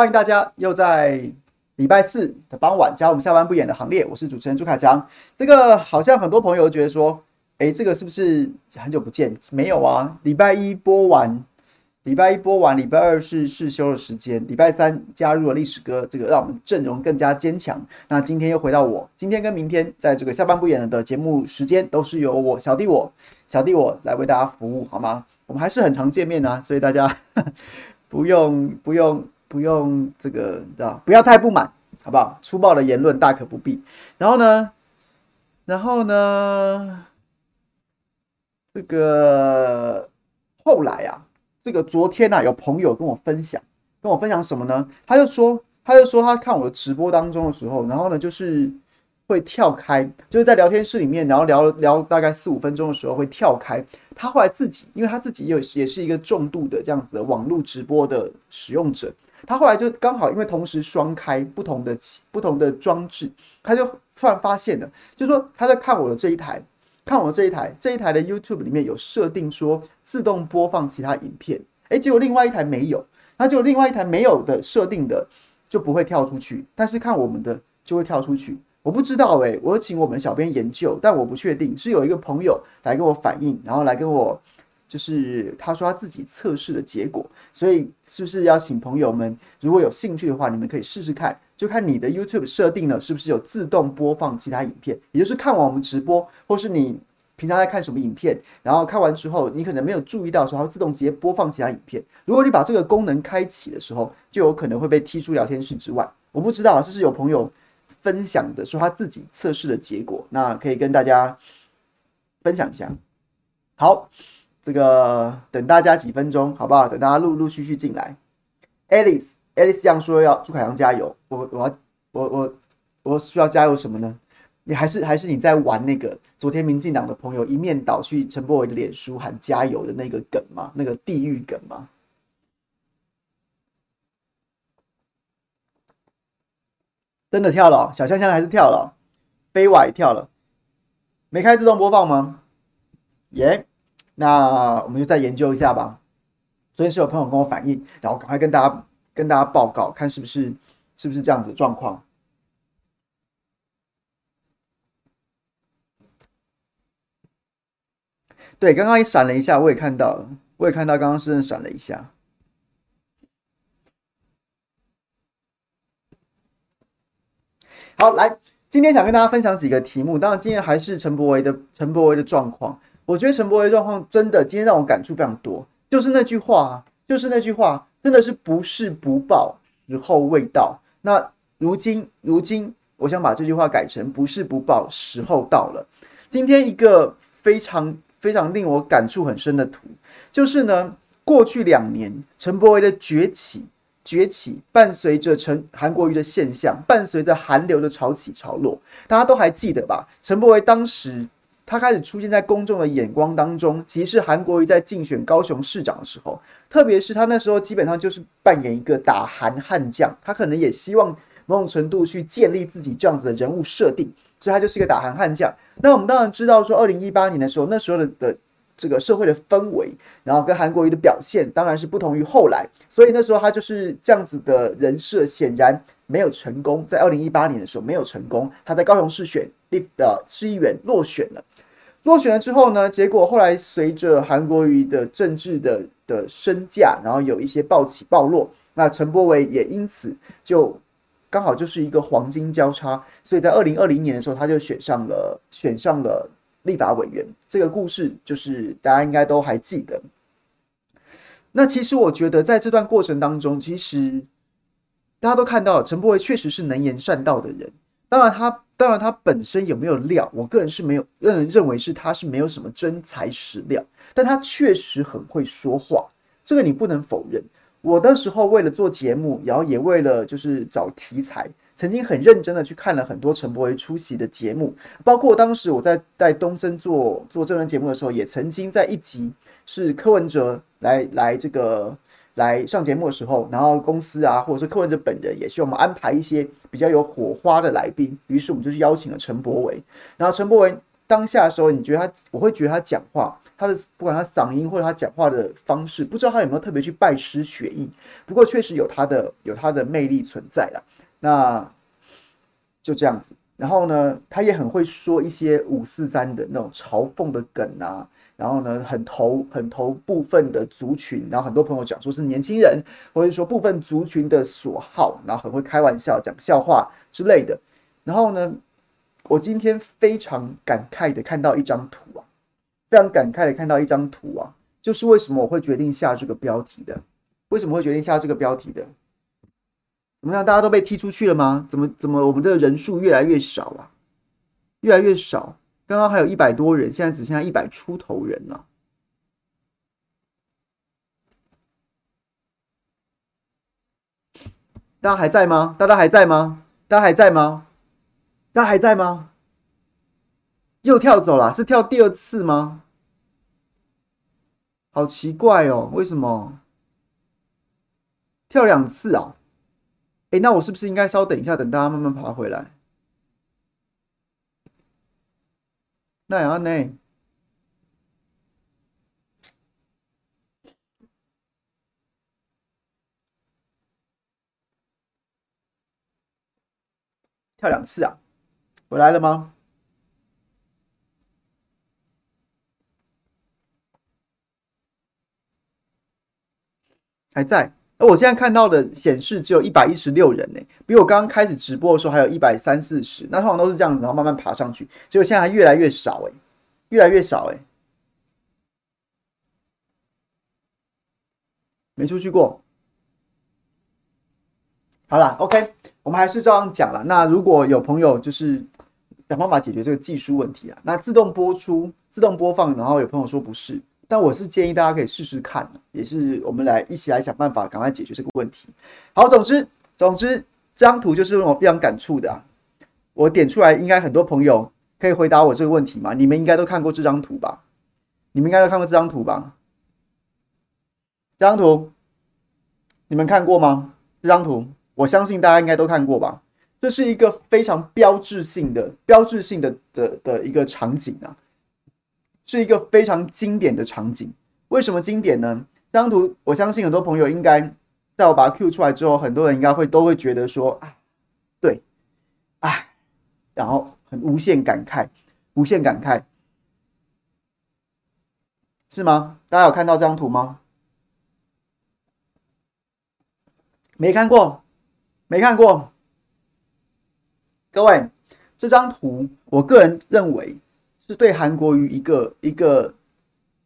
欢迎大家又在礼拜四的傍晚加我们下班不演的行列。我是主持人朱凯翔。这个好像很多朋友觉得说，诶，这个是不是很久不见？没有啊，礼拜一播完，礼拜一播完，礼拜二是试休的时间，礼拜三加入了历史哥，这个让我们阵容更加坚强。那今天又回到我，今天跟明天在这个下班不演的节目时间都是由我小弟我小弟我来为大家服务，好吗？我们还是很常见面啊，所以大家不 用不用。不用这个，知道不要太不满，好不好？粗暴的言论大可不必。然后呢，然后呢，这个后来啊，这个昨天啊，有朋友跟我分享，跟我分享什么呢？他就说，他就说他看我的直播当中的时候，然后呢，就是会跳开，就是在聊天室里面，然后聊聊大概四五分钟的时候会跳开。他后来自己，因为他自己有也是一个重度的这样子的网络直播的使用者。他后来就刚好因为同时双开不同的不同的装置，他就突然发现了，就是说他在看我的这一台，看我的这一台，这一台的 YouTube 里面有设定说自动播放其他影片，诶，结果另外一台没有，那就另外一台没有的设定的就不会跳出去，但是看我们的就会跳出去。我不知道诶，我请我们小编研究，但我不确定是有一个朋友来跟我反映，然后来跟我。就是他说他自己测试的结果，所以是不是邀请朋友们，如果有兴趣的话，你们可以试试看，就看你的 YouTube 设定了是不是有自动播放其他影片，也就是看完我们直播，或是你平常在看什么影片，然后看完之后你可能没有注意到的时候，它自动直接播放其他影片。如果你把这个功能开启的时候，就有可能会被踢出聊天室之外。我不知道，这是有朋友分享的，说他自己测试的结果，那可以跟大家分享一下。好。这个等大家几分钟，好不好？等大家陆陆续续进来。Alice，Alice 这样说要朱凯阳加油。我我要我我我需要加油什么呢？你还是还是你在玩那个昨天民进党的朋友一面倒去陈柏惟的脸书喊加油的那个梗吗？那个地狱梗吗？真的跳了，小香香还是跳了，飞瓦也跳了，没开自动播放吗？耶、那我们就再研究一下吧。昨天是有朋友跟我反映，然后赶快跟大家跟大家报告，看是不是是不是这样子的状况。对，刚刚也闪了一下，我也看到了，我也看到刚刚是闪了一下。好，来，今天想跟大家分享几个题目，当然今天还是陈柏维的陈柏维的状况。我觉得陈柏惟状况真的今天让我感触非常多，就是那句话，就是那句话，真的是不是不报，时候未到。那如今，如今，我想把这句话改成不是不报，时候到了。今天一个非常非常令我感触很深的图，就是呢，过去两年陈柏惟的崛起，崛起伴随着陈韩国瑜的现象，伴随着韩流的潮起潮落，大家都还记得吧？陈柏惟当时。他开始出现在公众的眼光当中，其实韩国瑜在竞选高雄市长的时候，特别是他那时候基本上就是扮演一个打韩悍将，他可能也希望某种程度去建立自己这样子的人物设定，所以他就是一个打韩悍将。那我们当然知道说，二零一八年的时候，那时候的的这个社会的氛围，然后跟韩国瑜的表现当然是不同于后来，所以那时候他就是这样子的人设，显然没有成功。在二零一八年的时候没有成功，他在高雄市选立的市议员落选了。落选了之后呢，结果后来随着韩国瑜的政治的的身价，然后有一些暴起暴落，那陈柏惟也因此就刚好就是一个黄金交叉，所以在二零二零年的时候，他就选上了选上了立法委员。这个故事就是大家应该都还记得。那其实我觉得在这段过程当中，其实大家都看到陈柏惟确实是能言善道的人，当然他。当然，他本身有没有料，我个人是没有认认为是他是没有什么真材实料，但他确实很会说话，这个你不能否认。我那时候为了做节目，然后也为了就是找题材，曾经很认真的去看了很多陈柏惟出席的节目，包括当时我在带东森做做这人节目的时候，也曾经在一集是柯文哲来来这个。来上节目的时候，然后公司啊，或者是柯文哲本人也希望我们安排一些比较有火花的来宾，于是我们就去邀请了陈柏维。然后陈柏维当下的时候，你觉得他，我会觉得他讲话，他的不管他嗓音或者他讲话的方式，不知道他有没有特别去拜师学艺。不过确实有他的有他的魅力存在了。那就这样子。然后呢，他也很会说一些五四三的那种嘲讽的梗啊。然后呢，很投很投部分的族群。然后很多朋友讲说是年轻人，或者说部分族群的所好。然后很会开玩笑、讲笑话之类的。然后呢，我今天非常感慨的看到一张图啊，非常感慨的看到一张图啊，就是为什么我会决定下这个标题的？为什么会决定下这个标题的？怎么样？大家都被踢出去了吗？怎么怎么我们的人数越来越少啊？越来越少。刚刚还有一百多人，现在只剩下一百出头人了。大家还在吗？大家还在吗？大家还在吗？大家还在吗？又跳走了，是跳第二次吗？好奇怪哦，为什么跳两次啊？哎，那我是不是应该稍等一下，等大家慢慢爬回来？那样呢？跳两次啊？回来了吗？还在。而我现在看到的显示只有一百一十六人呢，比我刚刚开始直播的时候还有一百三四十。那通常都是这样子，然后慢慢爬上去，结果现在还越来越少哎，越来越少哎，没出去过。好了，OK，我们还是照样讲了。那如果有朋友就是想办法解决这个技术问题啊，那自动播出、自动播放，然后有朋友说不是。但我是建议大家可以试试看，也是我们来一起来想办法，赶快解决这个问题。好，总之，总之，这张图就是让我非常感触的啊。我点出来，应该很多朋友可以回答我这个问题嘛？你们应该都看过这张图吧？你们应该都看过这张图吧？这张图，你们看过吗？这张图，我相信大家应该都看过吧？这是一个非常标志性的、标志性的的的一个场景啊。是一个非常经典的场景。为什么经典呢？这张图，我相信很多朋友应该在我把它 Q 出来之后，很多人应该会都会觉得说：“啊，对，哎，然后很无限感慨，无限感慨，是吗？大家有看到这张图吗？没看过，没看过。各位，这张图，我个人认为。是对韩国瑜一个一个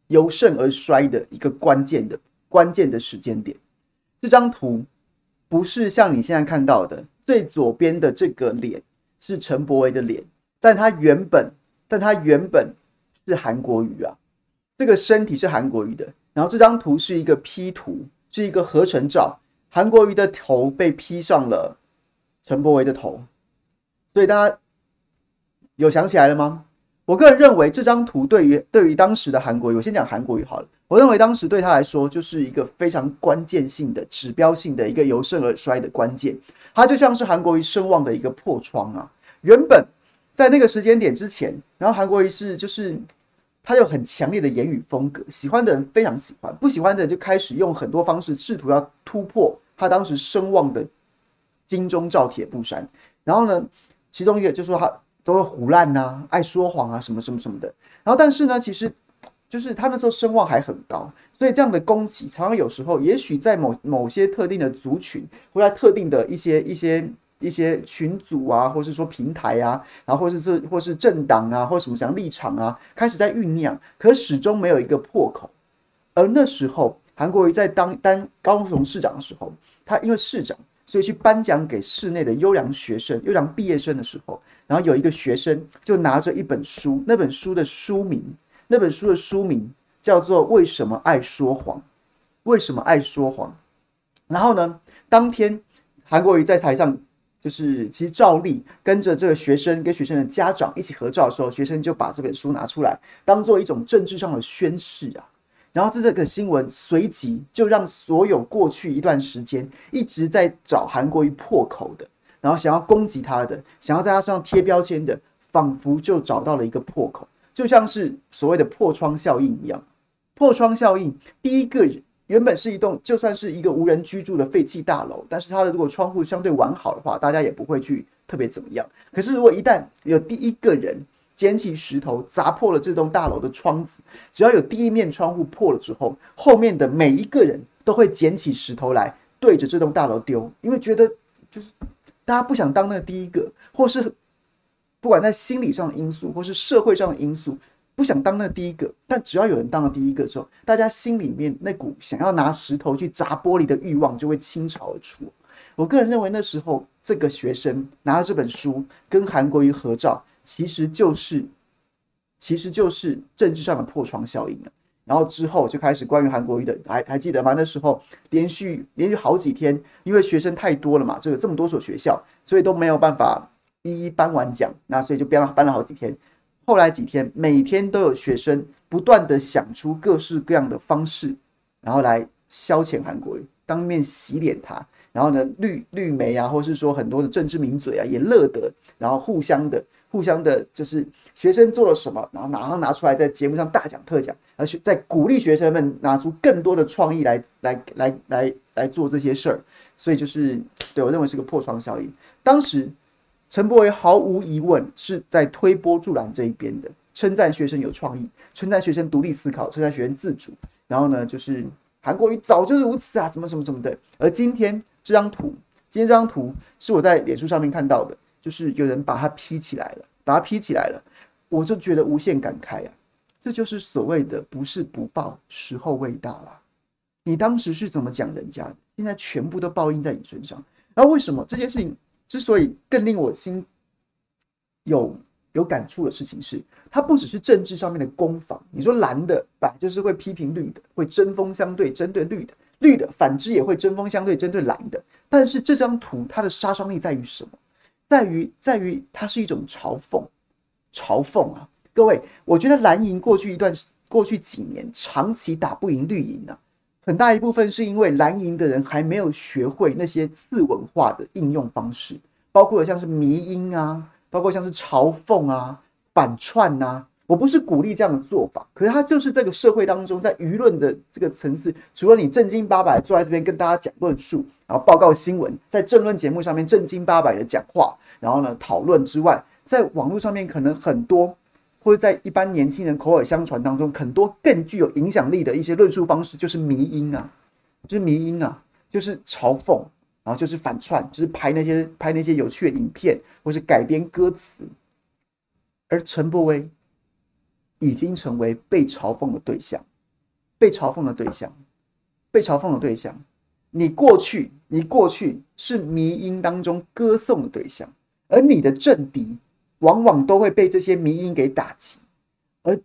由盛而衰的一个关键的关键的时间点。这张图不是像你现在看到的最左边的这个脸是陈柏维的脸，但他原本但他原本是韩国瑜啊，这个身体是韩国瑜的。然后这张图是一个 P 图，是一个合成照，韩国瑜的头被 P 上了陈柏维的头，所以大家有想起来了吗？我个人认为这张图对于对于当时的韩国瑜，我先讲韩国瑜好了。我认为当时对他来说就是一个非常关键性的、指标性的一个由盛而衰的关键。它就像是韩国瑜声望的一个破窗啊。原本在那个时间点之前，然后韩国瑜是就是他有很强烈的言语风格，喜欢的人非常喜欢，不喜欢的人就开始用很多方式试图要突破他当时声望的金钟罩铁布衫。然后呢，其中一个就是说他。都会胡烂呐，爱说谎啊，什么什么什么的。然后，但是呢，其实就是他那时候声望还很高，所以这样的攻击常常有时候，也许在某某些特定的族群，或在特定的一些一些一些群组啊，或是说平台啊，然后或者是或是政党啊，或什么像立场啊，开始在酝酿，可始终没有一个破口。而那时候，韩国瑜在当当高雄市长的时候，他因为市长。所以去颁奖给市内的优良学生、优良毕业生的时候，然后有一个学生就拿着一本书，那本书的书名，那本书的书名叫做《为什么爱说谎》。为什么爱说谎？然后呢，当天韩国瑜在台上，就是其实照例跟着这个学生跟学生的家长一起合照的时候，学生就把这本书拿出来，当做一种政治上的宣誓啊。然后这这个新闻随即就让所有过去一段时间一直在找韩国瑜破口的，然后想要攻击他的，想要在他身上贴标签的，仿佛就找到了一个破口。就像是所谓的破窗效应一样。破窗效应，第一个人原本是一栋就算是一个无人居住的废弃大楼，但是它的如果窗户相对完好的话，大家也不会去特别怎么样。可是如果一旦有第一个人捡起石头砸破了这栋大楼的窗子，只要有第一面窗户破了之后，后面的每一个人都会捡起石头来对着这栋大楼丢，因为觉得就是大家不想当那第一个，或是不管在心理上的因素，或是社会上的因素。不想当那第一个，但只要有人当了第一个之后，大家心里面那股想要拿石头去砸玻璃的欲望就会倾巢而出。我个人认为那时候这个学生拿了这本书跟韩国瑜合照，其实就是其实就是政治上的破窗效应了。然后之后就开始关于韩国瑜的，还还记得吗？那时候连续连续好几天，因为学生太多了嘛，这个这么多所学校，所以都没有办法一一颁完奖，那所以就编了颁了好几天。后来几天，每天都有学生不断地想出各式各样的方式，然后来消遣韩国瑜，当面洗脸他。然后呢，绿绿媒啊，或是说很多的政治名嘴啊，也乐得，然后互相的、互相的，就是学生做了什么，然后马上拿出来在节目上大讲特讲，而且在鼓励学生们拿出更多的创意来、来、来、来、来做这些事儿。所以就是，对，我认为是个破窗效应。当时。陈柏惟毫无疑问是在推波助澜这一边的，称赞学生有创意，称赞学生独立思考，称赞学生自主。然后呢，就是韩国瑜早就是如此啊，怎么怎么怎么的。而今天这张图，今天这张图是我在脸书上面看到的，就是有人把它 P 起来了，把它 P 起来了，我就觉得无限感慨啊，这就是所谓的不是不报，时候未到啊。你当时是怎么讲人家的？现在全部都报应在你身上。然后为什么这件事情？之所以更令我心有有感触的事情是，它不只是政治上面的攻防。你说蓝的，本来就是会批评绿的，会针锋相对针对绿的；绿的反之也会针锋相对针对蓝的。但是这张图它的杀伤力在于什么？在于在于它是一种嘲讽，嘲讽啊！各位，我觉得蓝营过去一段过去几年长期打不赢绿营啊。很大一部分是因为蓝营的人还没有学会那些次文化的应用方式，包括像是迷音啊，包括像是嘲讽啊、反串啊。我不是鼓励这样的做法，可是它就是这个社会当中，在舆论的这个层次，除了你正经八百坐在这边跟大家讲论述，然后报告新闻，在政论节目上面正经八百的讲话，然后呢讨论之外，在网络上面可能很多。或者在一般年轻人口耳相传当中，很多更具有影响力的一些论述方式，就是迷音啊，就是迷音啊，就是嘲讽，然后就是反串，就是拍那些拍那些有趣的影片，或是改编歌词。而陈柏威已经成为被嘲讽的对象，被嘲讽的对象，被嘲讽的对象。你过去，你过去是迷音当中歌颂的对象，而你的政敌。往往都会被这些迷音给打击，而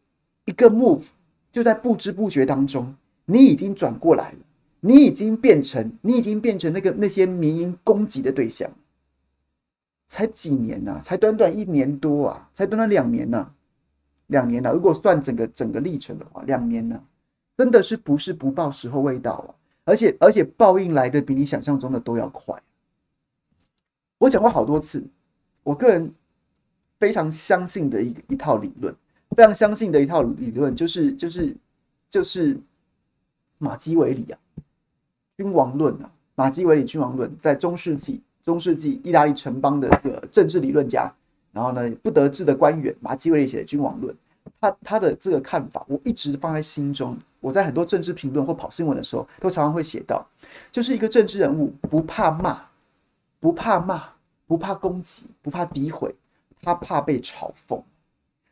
一个 move 就在不知不觉当中，你已经转过来了，你已经变成，你已经变成那个那些迷音攻击的对象。才几年呐、才短短一年多啊？才短短两年呐、两年了、如果算整个整个历程的话，两年呢、真的是不是不报，时候未到啊！而且而且报应来的比你想象中的都要快。我讲过好多次，我个人。非常相信的一一套理论，非常相信的一套理论，就是就是就是马基维里啊，君王论啊，马基维里君王论，在中世纪中世纪意大利城邦的一个政治理论家，然后呢不得志的官员，马基维里写的君王论，他他的这个看法，我一直放在心中。我在很多政治评论或跑新闻的时候，都常常会写到，就是一个政治人物不怕骂，不怕骂，不怕攻击，不怕诋毁。他怕被嘲讽，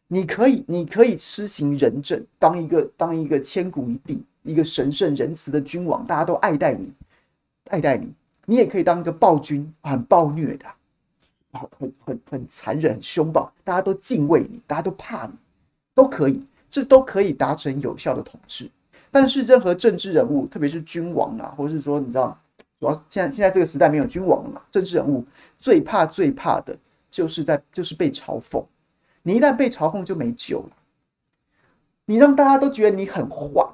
你可以，你可以施行仁政，当一个当一个千古一帝，一个神圣仁慈的君王，大家都爱戴你，爱戴你。你也可以当一个暴君，很暴虐的，很很很很残忍、很凶暴，大家都敬畏你，大家都怕你，都可以，这都可以达成有效的统治。但是任何政治人物，特别是君王啊，或是说你知道，主要现在现在这个时代没有君王了嘛，政治人物最怕最怕的。就是在就是被嘲讽，你一旦被嘲讽就没救了。你让大家都觉得你很坏，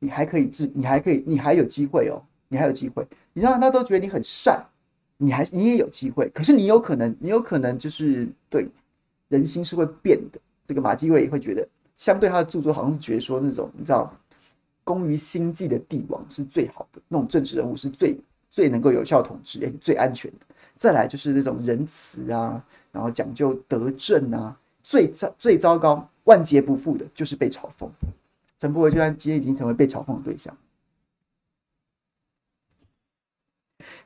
你还可以治，你还可以，你还有机会哦，你还有机会。你让大家都觉得你很善，你还你也有机会。可是你有可能，你有可能就是对人心是会变的，这个马基瑞也会觉得，相对他的著作，好像是觉得说那种你知道，工于心计的帝王是最好的，那种政治人物是最最能够有效统治，也最安全的。再来就是那种仁慈啊，然后讲究德政啊，最糟最糟糕、万劫不复的，就是被嘲讽。陈柏惟居然今天已经成为被嘲讽的对象。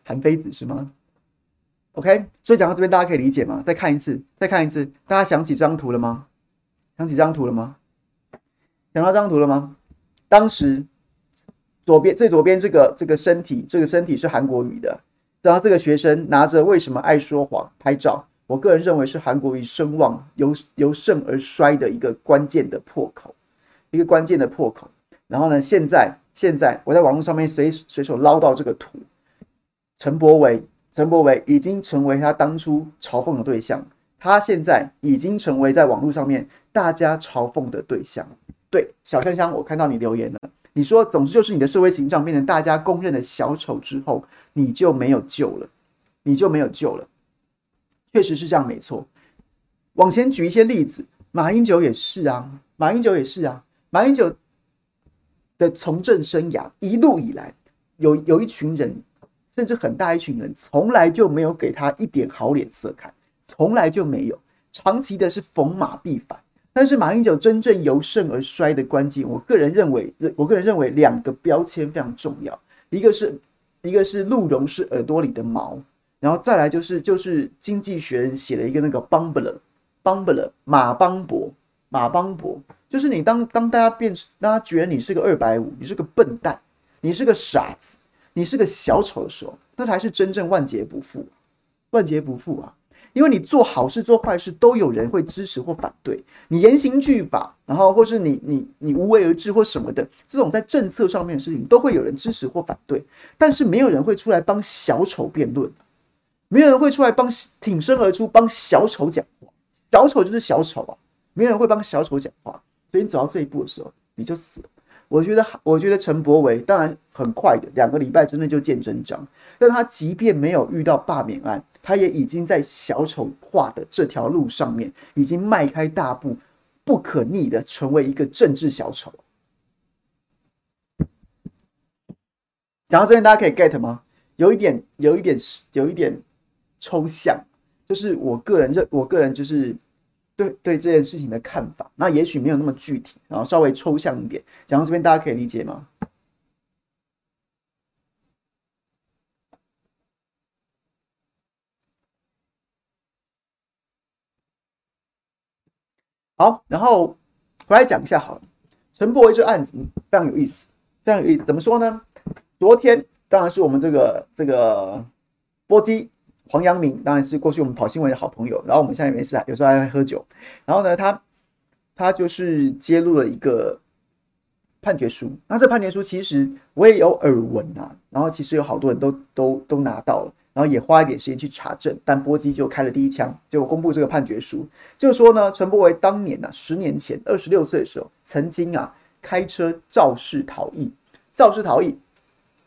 韩非子是吗？OK，所以讲到这边，大家可以理解吗？再看一次，再看一次，大家想起这张图了吗？想起这张图了吗？想到这张图了吗？当时左边最左边这个这个身体，这个身体是韩国语的。然后这个学生拿着为什么爱说谎拍照，我个人认为是韩国语声望由由盛而衰的一个关键的破口，一个关键的破口。然后呢，现在现在我在网络上面随随手捞到这个图，陈柏维，陈柏维已经成为他当初嘲讽的对象，他现在已经成为在网络上面大家嘲讽的对象。对，小香香，我看到你留言了。你说，总之就是你的社会形象变成大家公认的小丑之后，你就没有救了，你就没有救了。确实是这样，没错。往前举一些例子，马英九也是啊，马英九也是啊，马英九的从政生涯一路以来，有有一群人，甚至很大一群人，从来就没有给他一点好脸色看，从来就没有，长期的是逢马必反。但是马英九真正由盛而衰的关键，我个人认为，我个人认为两个标签非常重要，一个是一个是鹿茸是耳朵里的毛，然后再来就是就是经济学人写了一个那个邦布勒，邦布勒马邦博，马邦博，就是你当当大家变，大家觉得你是个二百五，你是个笨蛋，你是个傻子，你是个小丑的时候，那才是真正万劫不复，万劫不复啊！因为你做好事做坏事都有人会支持或反对，你严刑峻法，然后或是你你你无为而治或什么的，这种在政策上面的事情都会有人支持或反对，但是没有人会出来帮小丑辩论，没有人会出来帮挺身而出帮小丑讲话，小丑就是小丑啊，没有人会帮小丑讲话，所以你走到这一步的时候你就死了。我觉得，我觉得陈柏惟当然很快的两个礼拜之内就见真章，但他即便没有遇到罢免案。他也已经在小丑化的这条路上面，已经迈开大步，不可逆的成为一个政治小丑。讲到这边，大家可以 get 吗？有一点，有一点，有一点抽象，就是我个人认，我个人就是对对这件事情的看法。那也许没有那么具体，然后稍微抽象一点。讲到这边，大家可以理解吗？好，然后回来讲一下好了。陈柏惟这案子非常有意思，非常有意思。怎么说呢？昨天当然是我们这个这个波基黄阳明，当然是过去我们跑新闻的好朋友。然后我们现在没事啊，有时候还会喝酒。然后呢，他他就是揭露了一个判决书。那这判决书其实我也有耳闻啊。然后其实有好多人都都都拿到了。然后也花一点时间去查证，但波基就开了第一枪，就公布这个判决书，就说呢，陈柏惟当年呢、啊，十年前二十六岁的时候，曾经啊开车肇事逃逸，肇事逃逸，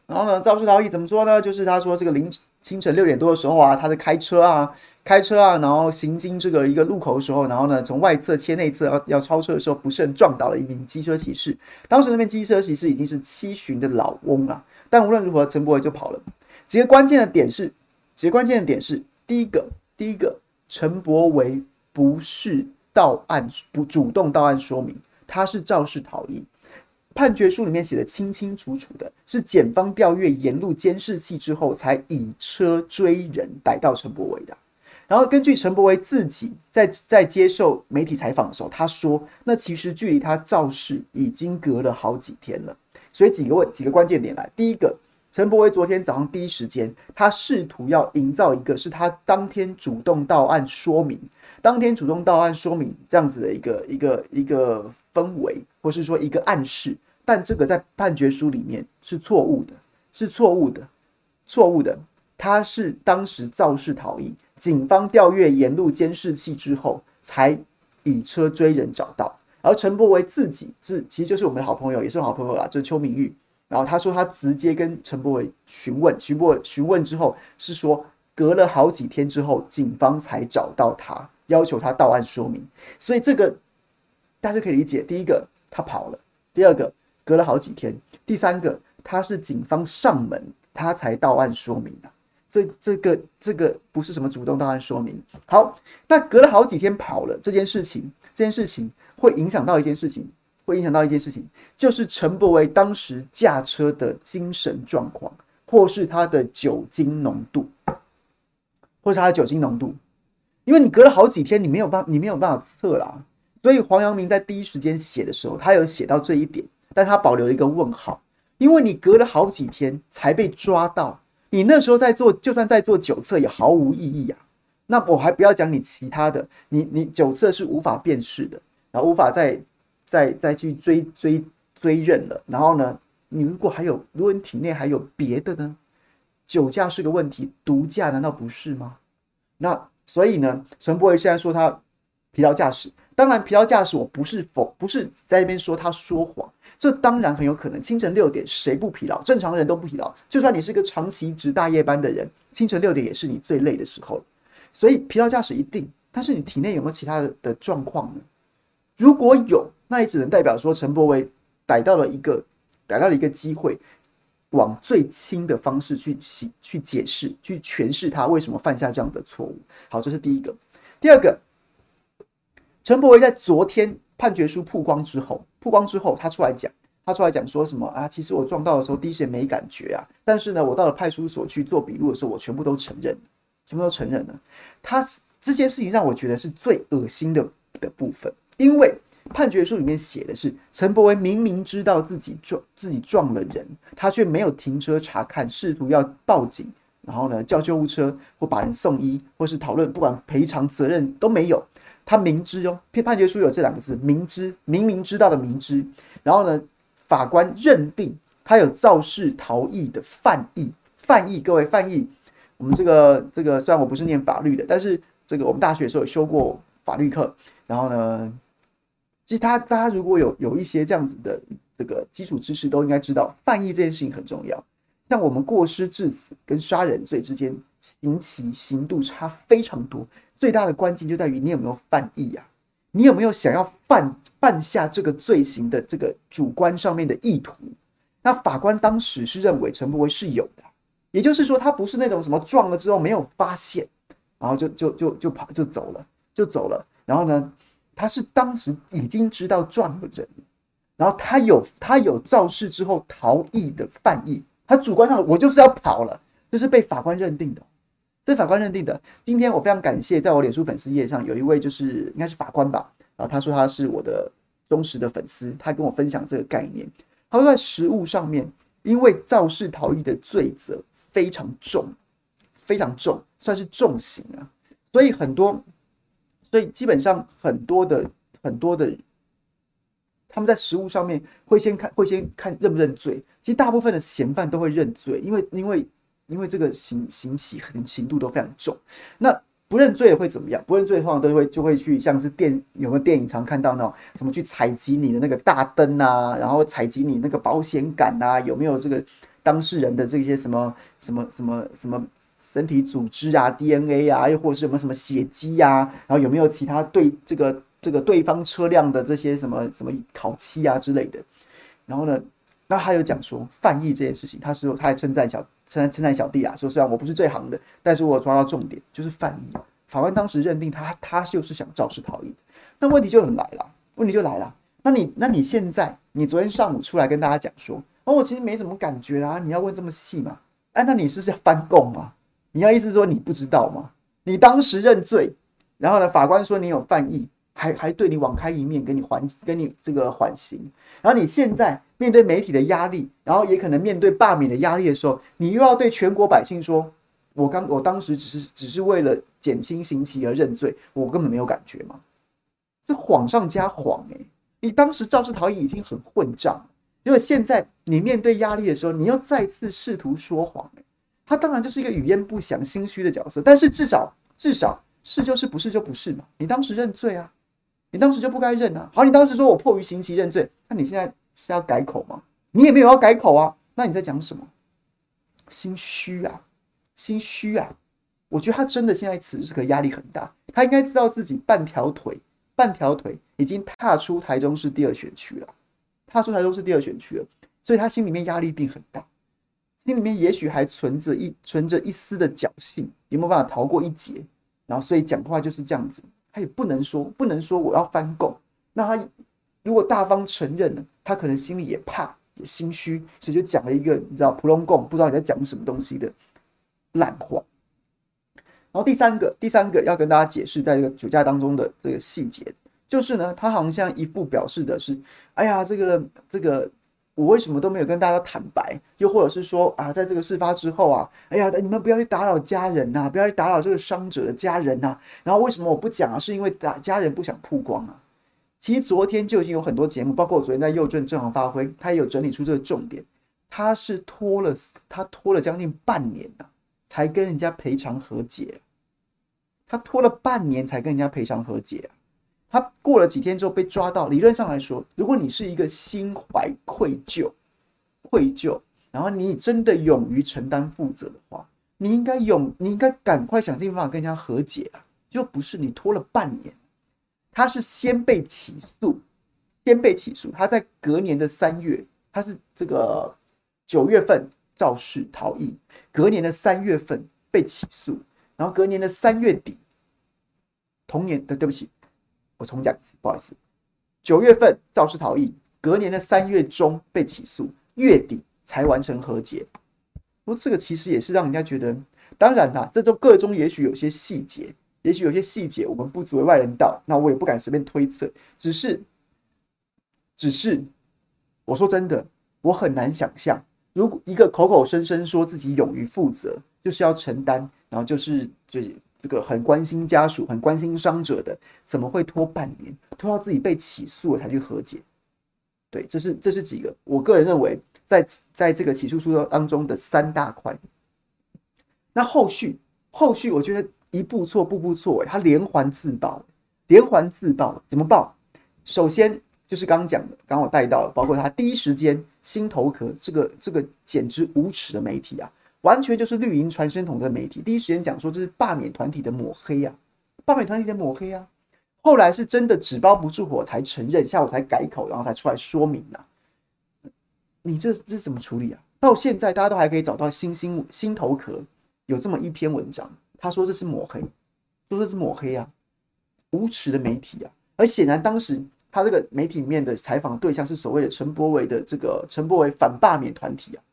然后呢，肇事逃逸怎么说呢？就是他说这个凌清晨六点多的时候啊，他在开车啊，开车啊，然后行经这个一个路口的时候，然后呢，从外侧切内侧要要超车的时候，不慎撞倒了一名机车骑士，当时那名机车骑士已经是七旬的老翁了，但无论如何，陈柏维就跑了。几个关键的点是，几个关键的点是，第一个，第一个，陈柏维不是到案不主动到案说明，他是肇事逃逸。判决书里面写的清清楚楚的，是检方调阅沿路监视器之后，才以车追人逮到陈柏惟的。然后根据陈柏惟自己在在接受媒体采访的时候，他说，那其实距离他肇事已经隔了好几天了。所以几个问几个关键点来，第一个。陈柏惟昨天早上第一时间，他试图要营造一个是他当天主动到案说明，当天主动到案说明这样子的一个一个一个氛围，或是说一个暗示，但这个在判决书里面是错误的，是错误的，错误的。他是当时肇事逃逸，警方调阅沿路监视器之后，才以车追人找到。而陈柏惟自己是其实就是我们的好朋友，也是好朋友啦，就是邱明玉。然后他说，他直接跟陈柏惟询问，询问询问之后是说，隔了好几天之后，警方才找到他，要求他到案说明。所以这个大家可以理解，第一个他跑了，第二个隔了好几天，第三个他是警方上门，他才到案说明的。这这个这个不是什么主动到案说明。好，那隔了好几天跑了这件事情，这件事情会影响到一件事情，会影响到一件事情，就是陈柏惟当时驾车的精神状况，或是他的酒精浓度，或是他的酒精浓度。因为你隔了好几天，你没有办，你没有办法测啦。所以黄阳明在第一时间写的时候，他有写到这一点，但他保留了一个问号，因为你隔了好几天才被抓到。你那时候在做，就算在做酒测也毫无意义啊。那我还不要讲你其他的，你你酒测是无法辨识的，然后无法再再再去追追追认了。然后呢，你如果还有，如果你体内还有别的呢？酒驾是个问题，毒驾难道不是吗？那所以呢，陈柏惟现在说他疲劳驾驶，当然疲劳驾驶我不是否不是在那边说他说谎。这当然很有可能，清晨六点谁不疲劳？正常人都不疲劳。就算你是个长期值大夜班的人，清晨六点也是你最累的时候。所以疲劳驾驶一定，但是你体内有没有其他的的状况呢？如果有，那也只能代表说陈柏惟逮到了一个逮到了一个机会，往最轻的方式去洗去解释去诠释他为什么犯下这样的错误。好，这是第一个。第二个，陈柏惟在昨天。判决书曝光之后，曝光之后，他出来讲，他出来讲说什么啊？其实我撞到的时候，第一时间没感觉啊。但是呢，我到了派出所去做笔录的时候，我全部都承认，全部都承认了。他这件事情让我觉得是最恶心的的部分，因为判决书里面写的是陈柏惟明明知道自己撞自己撞了人，他却没有停车查看，试图要报警，然后呢叫救护车或把人送医，或是讨论不管赔偿责任都没有。他明知哦，判判决书有这两个字，明知，明明知道的明知。然后呢，法官认定他有肇事逃逸的犯意，犯意，各位犯意。我们这个这个虽然我不是念法律的，但是这个我们大学的时候有修过法律课。然后呢，其实他大家如果有有一些这样子的这个基础知识，都应该知道犯意这件事情很重要。像我们过失致死跟杀人罪之间，刑期刑度差非常多。最大的关键就在于你有没有犯意啊？你有没有想要犯犯下这个罪行的这个主观上面的意图？那法官当时是认为陈柏惟是有的，也就是说他不是那种什么撞了之后没有发现，然后就就就就跑就走了就走了。然后呢，他是当时已经知道撞了人，然后他有他有肇事之后逃逸的犯意，他主观上我就是要跑了，这是被法官认定的。这法官认定的。今天我非常感谢，在我脸书粉丝页上有一位就是应该是法官吧，然后他说他是我的忠实的粉丝，他跟我分享这个概念。他说在实务上面，因为肇事逃逸的罪责非常重，非常重，算是重刑啊。所以很多，所以基本上很多的很多的，他们在实务上面会先看会先看认不认罪。其实大部分的嫌犯都会认罪，因为因为。因为这个刑刑期很刑度都非常重，那不认罪会怎么样？不认罪的话，都会就会去像是电有没有电影常看到那种什么去采集你的那个大灯啊，然后采集你那个保险杆啊，有没有这个当事人的这些什么什么什么什么身体组织啊、DNA 啊，又或者是什么什么血迹啊，然后有没有其他对这个这个对方车辆的这些什么什么烤漆啊之类的，然后呢？那他有讲说犯意这件事情，他说他还称赞小称称赞小弟啊，说虽然我不是这行的，但是我抓到重点就是犯意。法官当时认定他他就是想肇事逃逸。那问题就很来了，问题就来了。那你那你现在你昨天上午出来跟大家讲说，哦，我其实没什么感觉啦，你要问这么细吗？哎，那你是是要翻供吗？你要意思说你不知道吗？你当时认罪，然后呢，法官说你有犯意。还还对你网开一面，给你缓，给你这个缓刑。然后你现在面对媒体的压力，然后也可能面对罢免的压力的时候，你又要对全国百姓说：“我刚我当时只是只是为了减轻刑期而认罪，我根本没有感觉吗？”这谎上加谎诶、你当时肇事逃逸已经很混账，因为现在你面对压力的时候，你要再次试图说谎、欸，他当然就是一个语焉不详、心虚的角色。但是至少至少是就是，不是就不是嘛。你当时认罪啊。你当时就不该认啊！好，你当时说我迫于刑期认罪，那你现在是要改口吗？你也没有要改口啊，那你在讲什么？心虚啊，心虚啊！我觉得他真的现在此时此刻压力很大，他应该知道自己半条腿半条腿已经踏出台中市第二选区了，踏出台中市第二选区了，所以他心里面压力一定很大，心里面也许还存着一存着一丝的侥幸，有没有办法逃过一劫？然后所以讲话就是这样子，他也不能说不能说我要翻供，那他如果大方承认了，他可能心里也怕也心虚，所以就讲了一个你知道普通共不知道你在讲什么东西的烂话。然后第三个，第三个要跟大家解释，在这个酒驾当中的这个细节，就是呢，他好像一副表示的是，哎呀，这个这个，我为什么都没有跟大家坦白？又或者是说啊，在这个事发之后啊，哎呀，你们不要去打扰家人呐、啊，不要去打扰这个伤者的家人呐、啊。然后为什么我不讲啊？是因为打家人不想曝光啊。其实昨天就已经有很多节目，包括我昨天在右正正好发挥，他也有整理出这个重点。他是拖了，他拖了将近半年呐、才跟人家赔偿和解。他拖了半年才跟人家赔偿和解！他过了几天之后被抓到，理论上来说，如果你是一个心怀愧疚、愧疚，然后你真的勇于承担负责的话，你应该勇，你应该赶快想尽办法跟人家和解啊！就不是你拖了半年，他是先被起诉，先被起诉，他在隔年的三月，他是这个九月份肇事逃逸，隔年的三月份被起诉。然后隔年的三月底，同年的对不起，我重讲一次，不好意思，九月份肇事逃逸，隔年的三月中被起诉，月底才完成和解。不过这个其实也是让人家觉得，当然啦，这都个中也许有些细节，也许有些细节我们不足为外人道，那我也不敢随便推测。只是，只是，我说真的，我很难想象，如果一个口口声声说自己勇于负责，就是要承担。然后就是，就是这个很关心家属、很关心伤者的，怎么会拖半年，拖到自己被起诉了才去和解？对，这是这是几个，我个人认为，在在这个起诉书当中的三大块。那后续后续，我觉得一步错步步错，他连环自爆，连环自爆怎么爆？首先就是刚刚讲的，刚刚我带到了，包括他第一时间心头壳，这个这个简直无耻的媒体啊！完全就是绿营传声筒的媒体，第一时间讲说这是罢免团体的抹黑、啊，罢免团体的抹黑啊。后来是真的纸包不住火才承认，下午才改口，然后才出来说明啊。你这这怎么处理啊？到现在大家都还可以找到心心心头壳有这么一篇文章，他说这是抹黑，说这是抹黑啊，无耻的媒体啊。而显然当时他这个媒体里面的采访对象是所谓的陈柏维的这个陈柏维反罢免团体啊，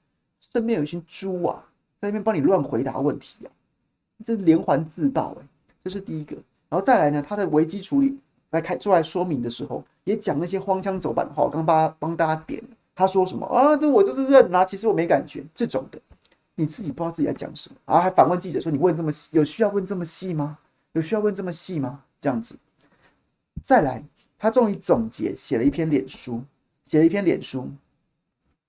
身边有一群猪啊。在那边帮你乱回答问题啊，这是连环自爆哎，这是第一个。然后再来呢，他的危机处理来开出来说明的时候，也讲那些荒腔走板的话。我刚帮帮大家点，他说什么啊？这我就是认啊，其实我没感觉。这种的，你自己不知道自己在讲什么，然后还反问记者说：“你问这么细，有需要问这么细吗？有需要问这么细吗？”这样子。再来，他终于总结写了一篇脸书，写了一篇脸书。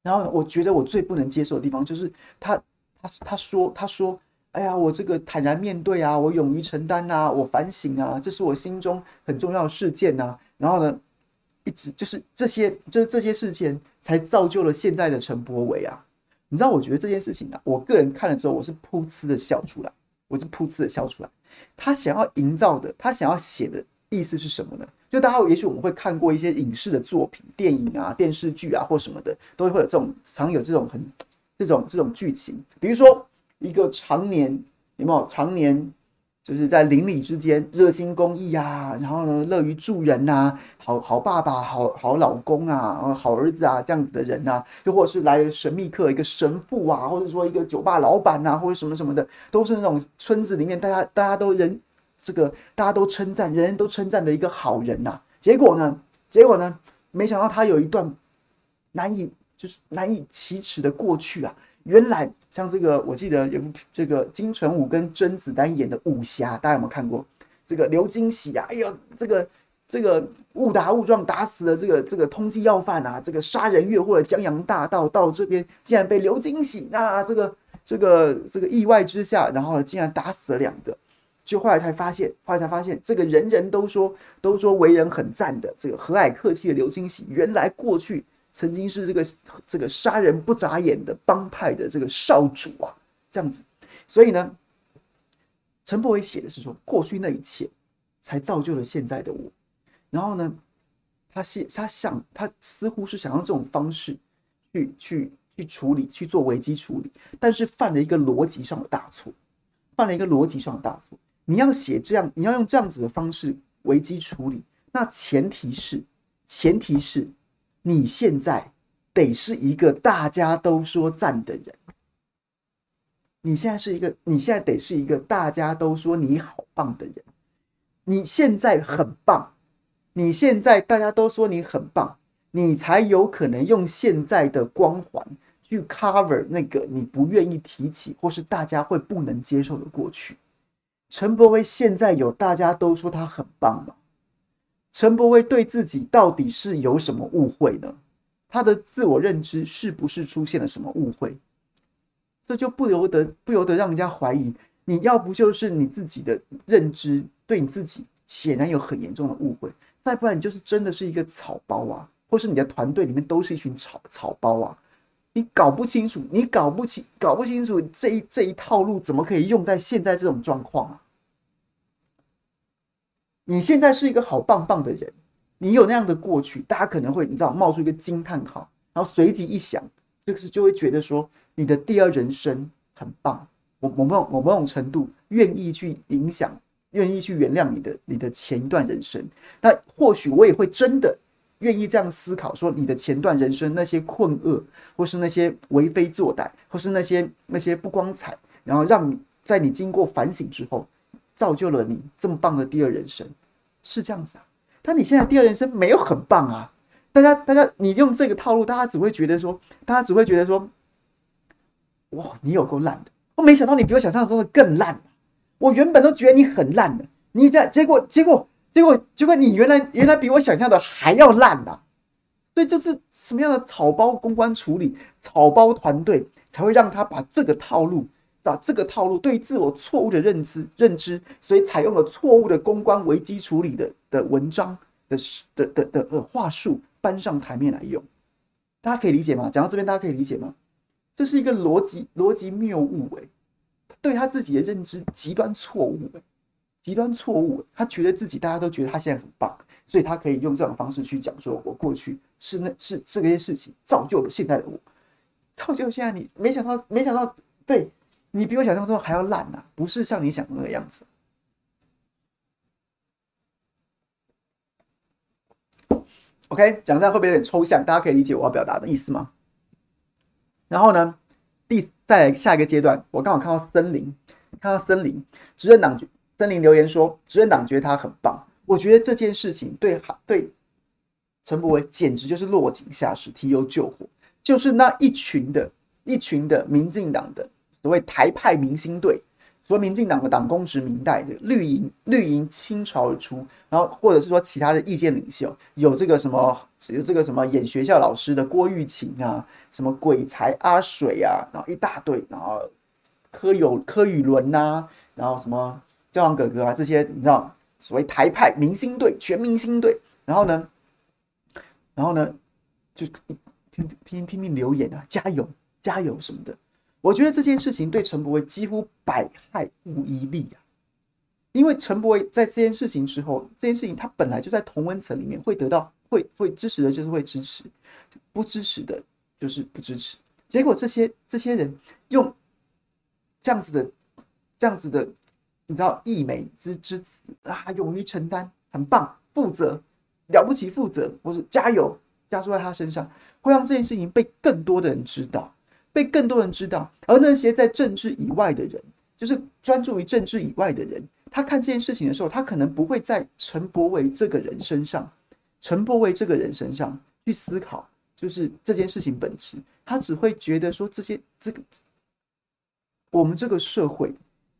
然后我觉得我最不能接受的地方就是他。他他说他说，哎呀，我这个坦然面对啊，我勇于承担啊，我反省啊，这是我心中很重要的事件呐。然后呢，一直就是这些，就是这些事件才造就了现在的陈柏伟啊。你知道，我觉得这件事情啊，我个人看了之后，我是噗嗤的笑出来，我是噗嗤的笑出来。他想要营造的，他想要写的意思是什么呢？就大家也许我们会看过一些影视的作品、电影啊、电视剧啊或什么的，都会有这种常有这种很。这种这种剧情，比如说一个常年有没有常年就是在邻里之间热心公益啊，然后呢乐于助人呐，好好爸爸、好好老公啊，好儿子啊这样子的人呐，又或者是来神秘客一个神父啊，或者说一个酒吧老板呐，或者什么什么的，都是那种村子里面大家大家都人这个大家都称赞，人人都称赞的一个好人呐。结果呢，结果呢，没想到他有一段难以。就是难以启齿的过去啊！原来像这个，我记得有这个金城武跟甄子丹演的武侠，大家有没有看过？这个刘金喜啊，哎呦，这个这个误打误撞打死了这个这个通缉要犯啊！这个杀人越货的江洋大盗到这边，竟然被刘金喜那这个这个这个意外之下，然后，竟然打死了两个。就后来才发现，后来才发现，这个人人都说都说为人很赞的这个和蔼客气的刘金喜，原来过去。曾经是这个这个杀人不眨眼的帮派的这个少主啊，这样子，所以呢，陈柏伟写的是说，过去那一切才造就了现在的我。然后呢，他是他想他似乎是想用这种方式去去去处理去做危机处理，但是犯了一个逻辑上的大错，犯了一个逻辑上的大错。你要写这样，你要用这样子的方式危机处理，那前提是前提是你现在得是一个大家都说赞的人。你现在是一个，你现在得是一个大家都说你好棒的人。你现在很棒，你现在大家都说你很棒，你才有可能用现在的光环去 cover 那个你不愿意提起或是大家会不能接受的过去。陈柏威现在有大家都说他很棒吗？陈柏惟对自己到底是有什么误会呢？他的自我认知是不是出现了什么误会？这就不由得不由得让人家怀疑，你要不就是你自己的认知对你自己显然有很严重的误会，再不然你就是真的是一个草包啊，或是你的团队里面都是一群草草包啊，你搞不清楚，你搞不清搞不清楚这一这一套路怎么可以用在现在这种状况啊？你现在是一个好棒棒的人，你有那样的过去，大家可能会你知道冒出一个惊叹号，然后随即一想，就是就会觉得说。你的第二人生很棒，我某某某某种程度愿意去影响，愿意去原谅你的你的前一段人生。那或许我也会真的愿意这样思考，说你的前段人生那些困厄，或是那些为非作歹，或是那些那些不光彩，然后让你在你经过反省之后，造就了你这么棒的第二人生，是这样子啊。但你现在第二人生没有很棒啊，大家大家你用这个套路，大家只会觉得说，大家只会觉得说。哇，你有够烂的！我没想到你比我想象中的更烂。我原本都觉得你很烂的，你在结果结果结果结果你原来原来比我想象的还要烂呐！所以这是什么样的草包公关处理、草包团队才会让他把这个套路、把这个套路对自我错误的认知认知，所以采用了错误的公关危机处理的的文章的的的的话术搬上台面来用？大家可以理解吗？讲到这边，大家可以理解吗？这是一个逻辑逻辑谬误诶，对他自己的认知极端错误诶，极端错误。他觉得自己大家都觉得他现在很棒，所以他可以用这种方式去讲说，我过去是那是这些事情造就了现在的我，造就现在你。没想到，没想到，对你比我想象中还要烂呐，不是像你想的那个样子。OK，讲这样会不会有点抽象？大家可以理解我要表达的意思吗？然后呢，第在下一个阶段，我刚好看到森林，看到森林执政党森林留言说，执政党觉得他很棒。我觉得这件事情对对陈柏惟简直就是落井下石，提油救火。就是那一群的一群的民进党的所谓台派明星队。说民进党的党公职民代绿营绿营倾巢而出，然后或者是说其他的意见领袖，有这个什么有这个什么演学校老师的郭玉琴啊，什么鬼才阿水啊，然后一大堆，然后柯有柯宇伦呐，然后什么教皇哥哥啊这些，你知道所谓台派明星队全明星队，然后呢，然后呢就拼拼拼拼命留言啊，加油加油什么的。我觉得这件事情对陈柏惟几乎百害无一利啊，因为陈柏惟在这件事情之后，这件事情他本来就在同温层里面会得到会会支持的，就是会支持；不支持的，就是不支持。结果这些这些人用这样子的这样子的，你知道溢美之之词啊，勇于承担，很棒，负责，了不起，负责，或是加油，加注在他身上，会让这件事情被更多的人知道。被更多人知道，而那些在政治以外的人，就是专注于政治以外的人，他看这件事情的时候，他可能不会在陈柏惟这个人身上，陈柏惟这个人身上去思考，就是这件事情本质，他只会觉得说这些这个我们这个社会，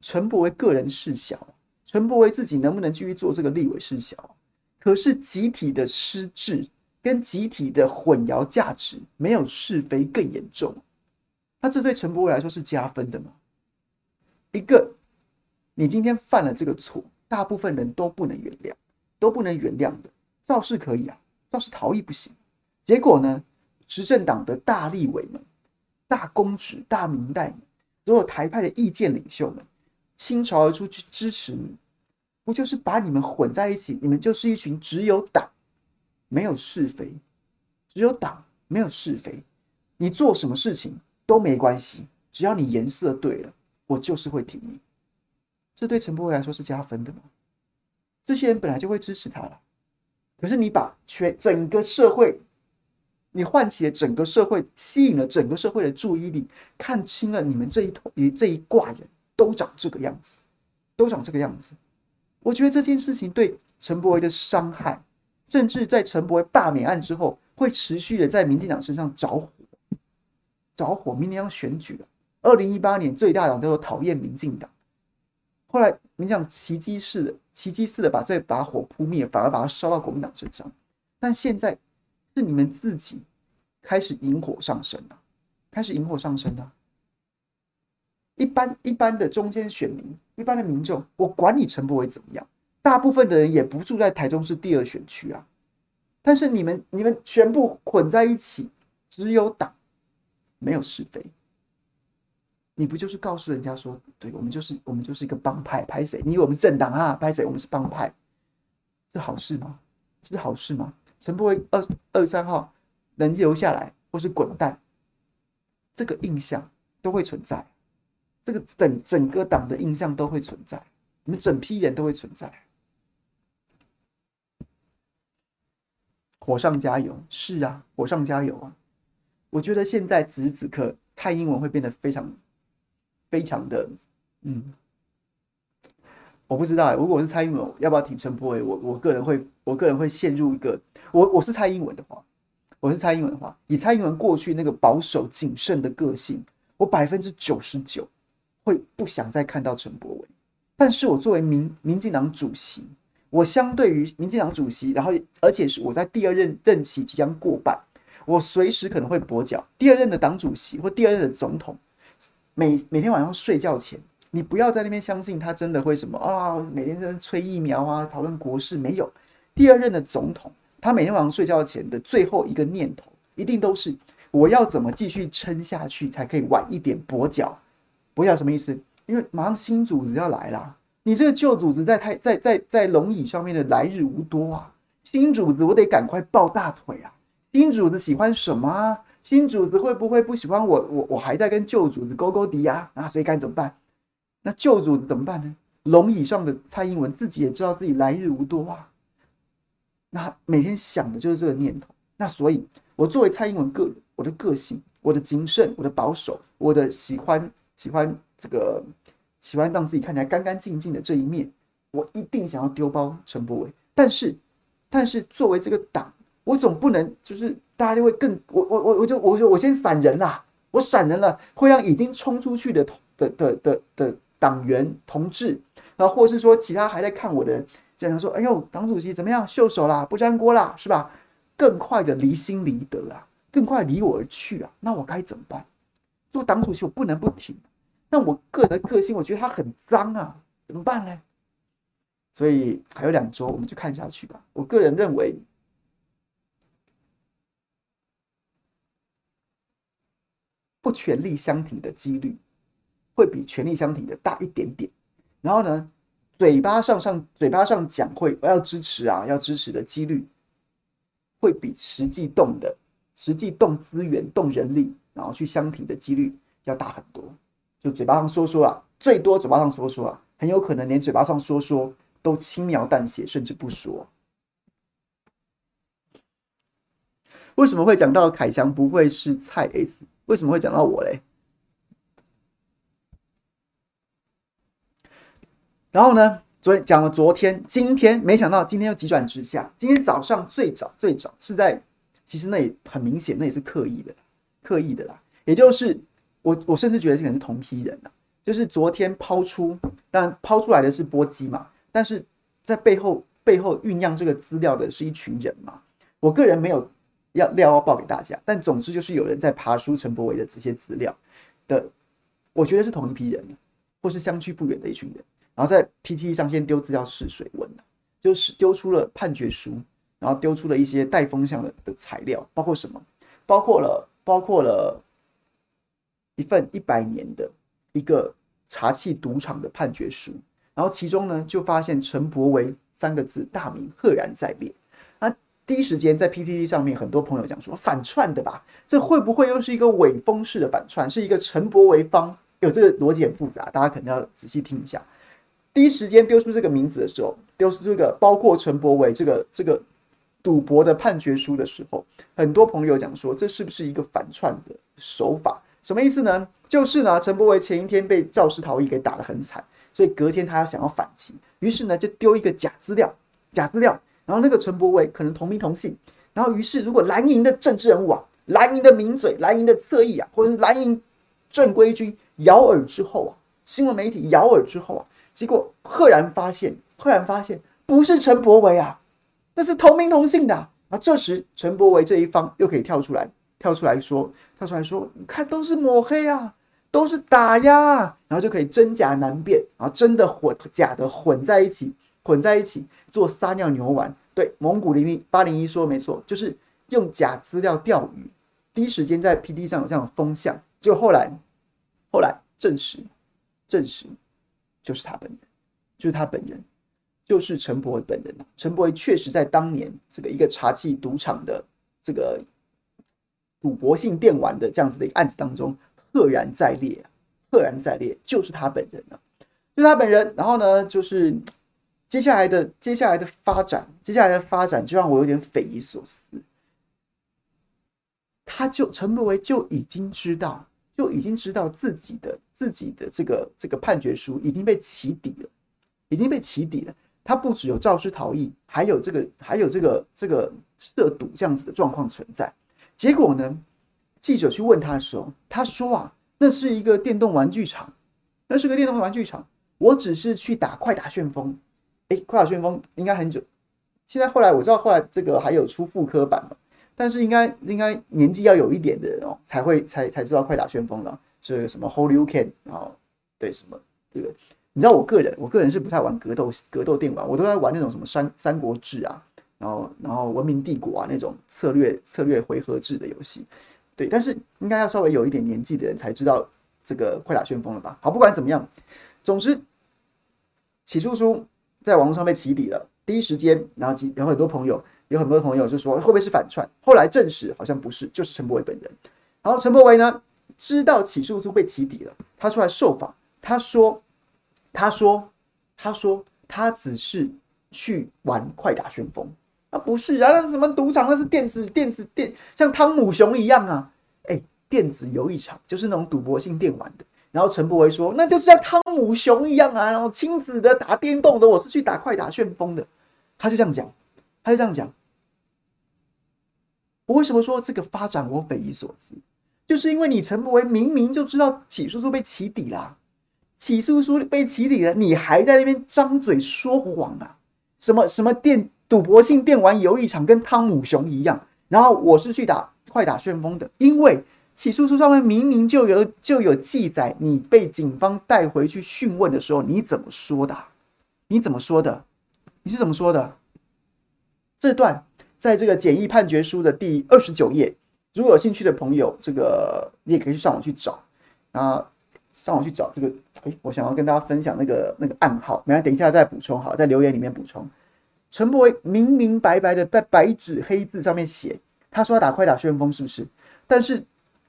陈柏惟个人事小，陈柏惟自己能不能继续做这个立委事小，可是集体的失智跟集体的混淆价值，没有是非更严重。那这对陈柏惟来说是加分的吗？一个，你今天犯了这个错，大部分人都不能原谅，都不能原谅的，肇事可以啊，肇事逃逸不行。结果呢，执政党的大立委们、大公职、大民代们，所有台派的意见领袖们，倾巢而出去支持你，不就是把你们混在一起？你们就是一群只有党没有是非，只有党没有是非。你做什么事情都没关系，只要你颜色对了，我就是会挺你。这对陈柏惟来说是加分的吗？这些人本来就会支持他了。可是你把全整个社会，你唤起了整个社会，吸引了整个社会的注意力，看清了你们这一头，你这一挂人都长这个样子，都长这个样子。我觉得这件事情对陈柏惟的伤害，甚至在陈柏惟罢免案之后，会持续的在民进党身上着火，着火。明年要选举了，二零一八年最大党叫做讨厌民进党，后来民进党奇迹似的、奇迹似的把这把火扑灭，反而把它烧到国民党身上。但现在是你们自己开始引火上身了，开始引火上身了。一般一般的中间选民，一般的民众，我管你陈柏伟怎么样，大部分的人也不住在台中市第二选区啊。但是你们你们全部混在一起，只有党，没有是非。你不就是告诉人家说，对我们就是我们就是一个帮派，拍谁？你以为我们是政党啊？拍谁？我们是帮派，这好事吗？这是好事吗？陈柏惟二二三号能留下来，或是滚蛋，这个印象都会存在。这个整整个党的印象都会存在，你们整批人都会存在。火上加油，是啊，火上加油啊！我觉得现在此时此刻，蔡英文会变得非常、非常的，嗯，我不知道。如果我是蔡英文，要不要挺陈柏伟？我我个人会，我个人会陷入一个，我我是蔡英文的话，我是蔡英文的话，以蔡英文过去那个保守谨慎的个性，我百分之九十九。会不想再看到陈柏伟，但是我作为民民进党主席，我相对于民进党主席，然后而且是我在第二任任期即将过半，我随时可能会跛脚。第二任的党主席或第二任的总统，每每天晚上睡觉前，你不要在那边相信他真的会什么啊，每天在催疫苗啊，讨论国事，没有。第二任的总统，他每天晚上睡觉前的最后一个念头，一定都是我要怎么继续撑下去，才可以晚一点跛脚。跛脚什么意思？因为马上新组织要来了，你这个旧组织在太在在在龙椅上面的来日无多啊！新主子我得赶快抱大腿啊！新主子喜欢什么啊？新主子会不会不喜欢我？我我还在跟旧主子勾勾敌啊！啊，所以该怎么办？那旧主子怎么办呢？龙椅上的蔡英文自己也知道自己来日无多啊，那每天想的就是这个念头。那所以，我作为蔡英文个，我的个性，我的谨慎，我的保守，我的喜欢。喜欢这个，喜欢让自己看起来干干净净的这一面，我一定想要丢包陈柏惟。但是，但是作为这个党，我总不能就是大家就会更我我我我就我就我先闪人啦，我闪人了，会让已经冲出去的的的的的党员同志，然后或是说其他还在看我的人，经常说：“哎呦，党主席怎么样？袖手啦，不沾锅啦，是吧？”更快的离心离德啊，更快离我而去啊，那我该怎么办？做党主席，我不能不停。但我个人的个性，我觉得他很脏啊，怎么办呢？所以还有两周，我们就看下去吧。我个人认为，不全力相挺的几率会比全力相挺的大一点点。然后呢，嘴巴上上嘴巴上讲会我要支持啊，要支持的几率会比实际动的、实际动资源、动人力，然后去相挺的几率要大很多。就嘴巴上说说啊，最多嘴巴上说说啊，很有可能连嘴巴上说说都轻描淡写，甚至不说。为什么会讲到凯翔不会是蔡 S？为什么会讲到我嘞？然后呢，昨讲了昨天，今天没想到今天又急转直下。今天早上最早最早是在，其实那也很明显，那也是刻意的，刻意的啦，也就是。我我甚至觉得这可能是同批人呐，就是昨天抛出，但抛出来的是波基嘛，但是在背后背后酝酿这个资料的是一群人嘛。我个人没有要料要报给大家，但总之就是有人在爬书陈柏维的这些资料的，我觉得是同一批人，或是相去不远的一群人，然后在 PTT 上先丢资料试水温，就是丢出了判决书，然后丢出了一些带风向的的材料，包括什么？包括了包括了。一份一百年的一个茶器赌场的判决书，然后其中呢就发现陈柏维三个字大名赫然在列。第一时间在 PTT 上面，很多朋友讲说反串的吧，这会不会又是一个伪封式的反串？是一个陈柏惟方？有这个逻辑很复杂，大家可能要仔细听一下。第一时间丢出这个名字的时候，丢出这个包括陈柏惟这个这个赌博的判决书的时候，很多朋友讲说，这是不是一个反串的手法？什么意思呢？就是呢，陈柏惟前一天被肇事逃逸给打得很惨，所以隔天他要想要反击，于是呢就丢一个假资料，假资料，然后那个陈柏惟可能同名同姓，然后于是如果蓝营的政治人物啊，蓝营的名嘴，蓝营的侧翼啊，或者是蓝营正规军咬耳之后啊，新闻媒体咬耳之后啊。结果赫然发现，赫然发现不是陈柏惟啊，那是同名同姓的啊。这时陈柏惟这一方又可以跳出来，跳出来说，跳出来说，你看都是抹黑啊，都是打压，然后就可以真假难辨，然后真的混假的混在一起，混在一起做撒尿牛丸。对，蒙古零零八零一说没错，就是用假资料钓鱼。第一时间在 P D 上有这样的风向，结果后来后来证实证实。就是他本人，就是他本人，就是陈柏惟本人。陈柏惟确实在当年这个一个茶器赌场的这个赌博性电玩的这样子的一个案子当中，赫然在列，赫然在列，就是他本人啊，就是他本人。然后呢，就是接下来的接下来的发展，接下来的发展就让我有点匪夷所思。他就陈柏维就已经知道。就已经知道自己的自己的这个这个判决书已经被起底了，已经被起底了。他不只有肇事逃逸，还有这个还有这个这个涉赌这样子的状况存在。结果呢，记者去问他的时候，他说啊，那是一个电动玩具厂，那是个电动玩具厂，我只是去打快打旋风。快打旋风应该很久，现在后来我知道后来这个还有出复刻版嘛。但是应该应该年纪要有一点的人哦，才会才才知道快打旋风了，是什么 Holyuken 然后对什么这个，你知道我个人我个人是不太玩格斗格斗电玩，我都在玩那种什么三三国志啊，然后然后文明帝国啊那种策略策略回合制的游戏，对，但是应该要稍微有一点年纪的人才知道这个快打旋风了吧？好，不管怎么样，总之起诉书在网络上被起底了，第一时间，然后几然后很多朋友。有很多朋友就说会不会是反串？后来证实好像不是，就是陈柏伟本人。然后陈柏伟呢，知道起诉书被起底了，他出来受访，他说：“他说，他说，他只是去玩快打旋风啊，不是啊，那什么赌场那是电子电子电，像汤姆熊一样啊，哎，电子游艺场就是那种赌博性电玩的。然后陈柏惟说，那就是像汤姆熊一样啊，然后亲子的打电动的，我是去打快打旋风的。”他就这样讲，他就这样讲。我为什么说这个发展我匪夷所思？就是因为你陈柏惟明明就知道起诉书被起底了，起诉书被起底了，你还在那边张嘴说谎啊？什么什么电赌博性电玩游艺场跟汤姆熊一样？然后我是去打快打旋风的，因为起诉书上面明明就有就有记载，你被警方带回去讯问的时候，你怎么说的？你怎么说的？你是怎么说的？这段。在这个简易判决书的第二十九页，如果有兴趣的朋友，这个你也可以去上网去找啊，上网去找这个。哎，我想要跟大家分享那个那个暗号，没关系，等一下再补充好，在留言里面补充。陈柏惟明明白白的在白纸黑字上面写，他说要打快打旋风，是不是？但是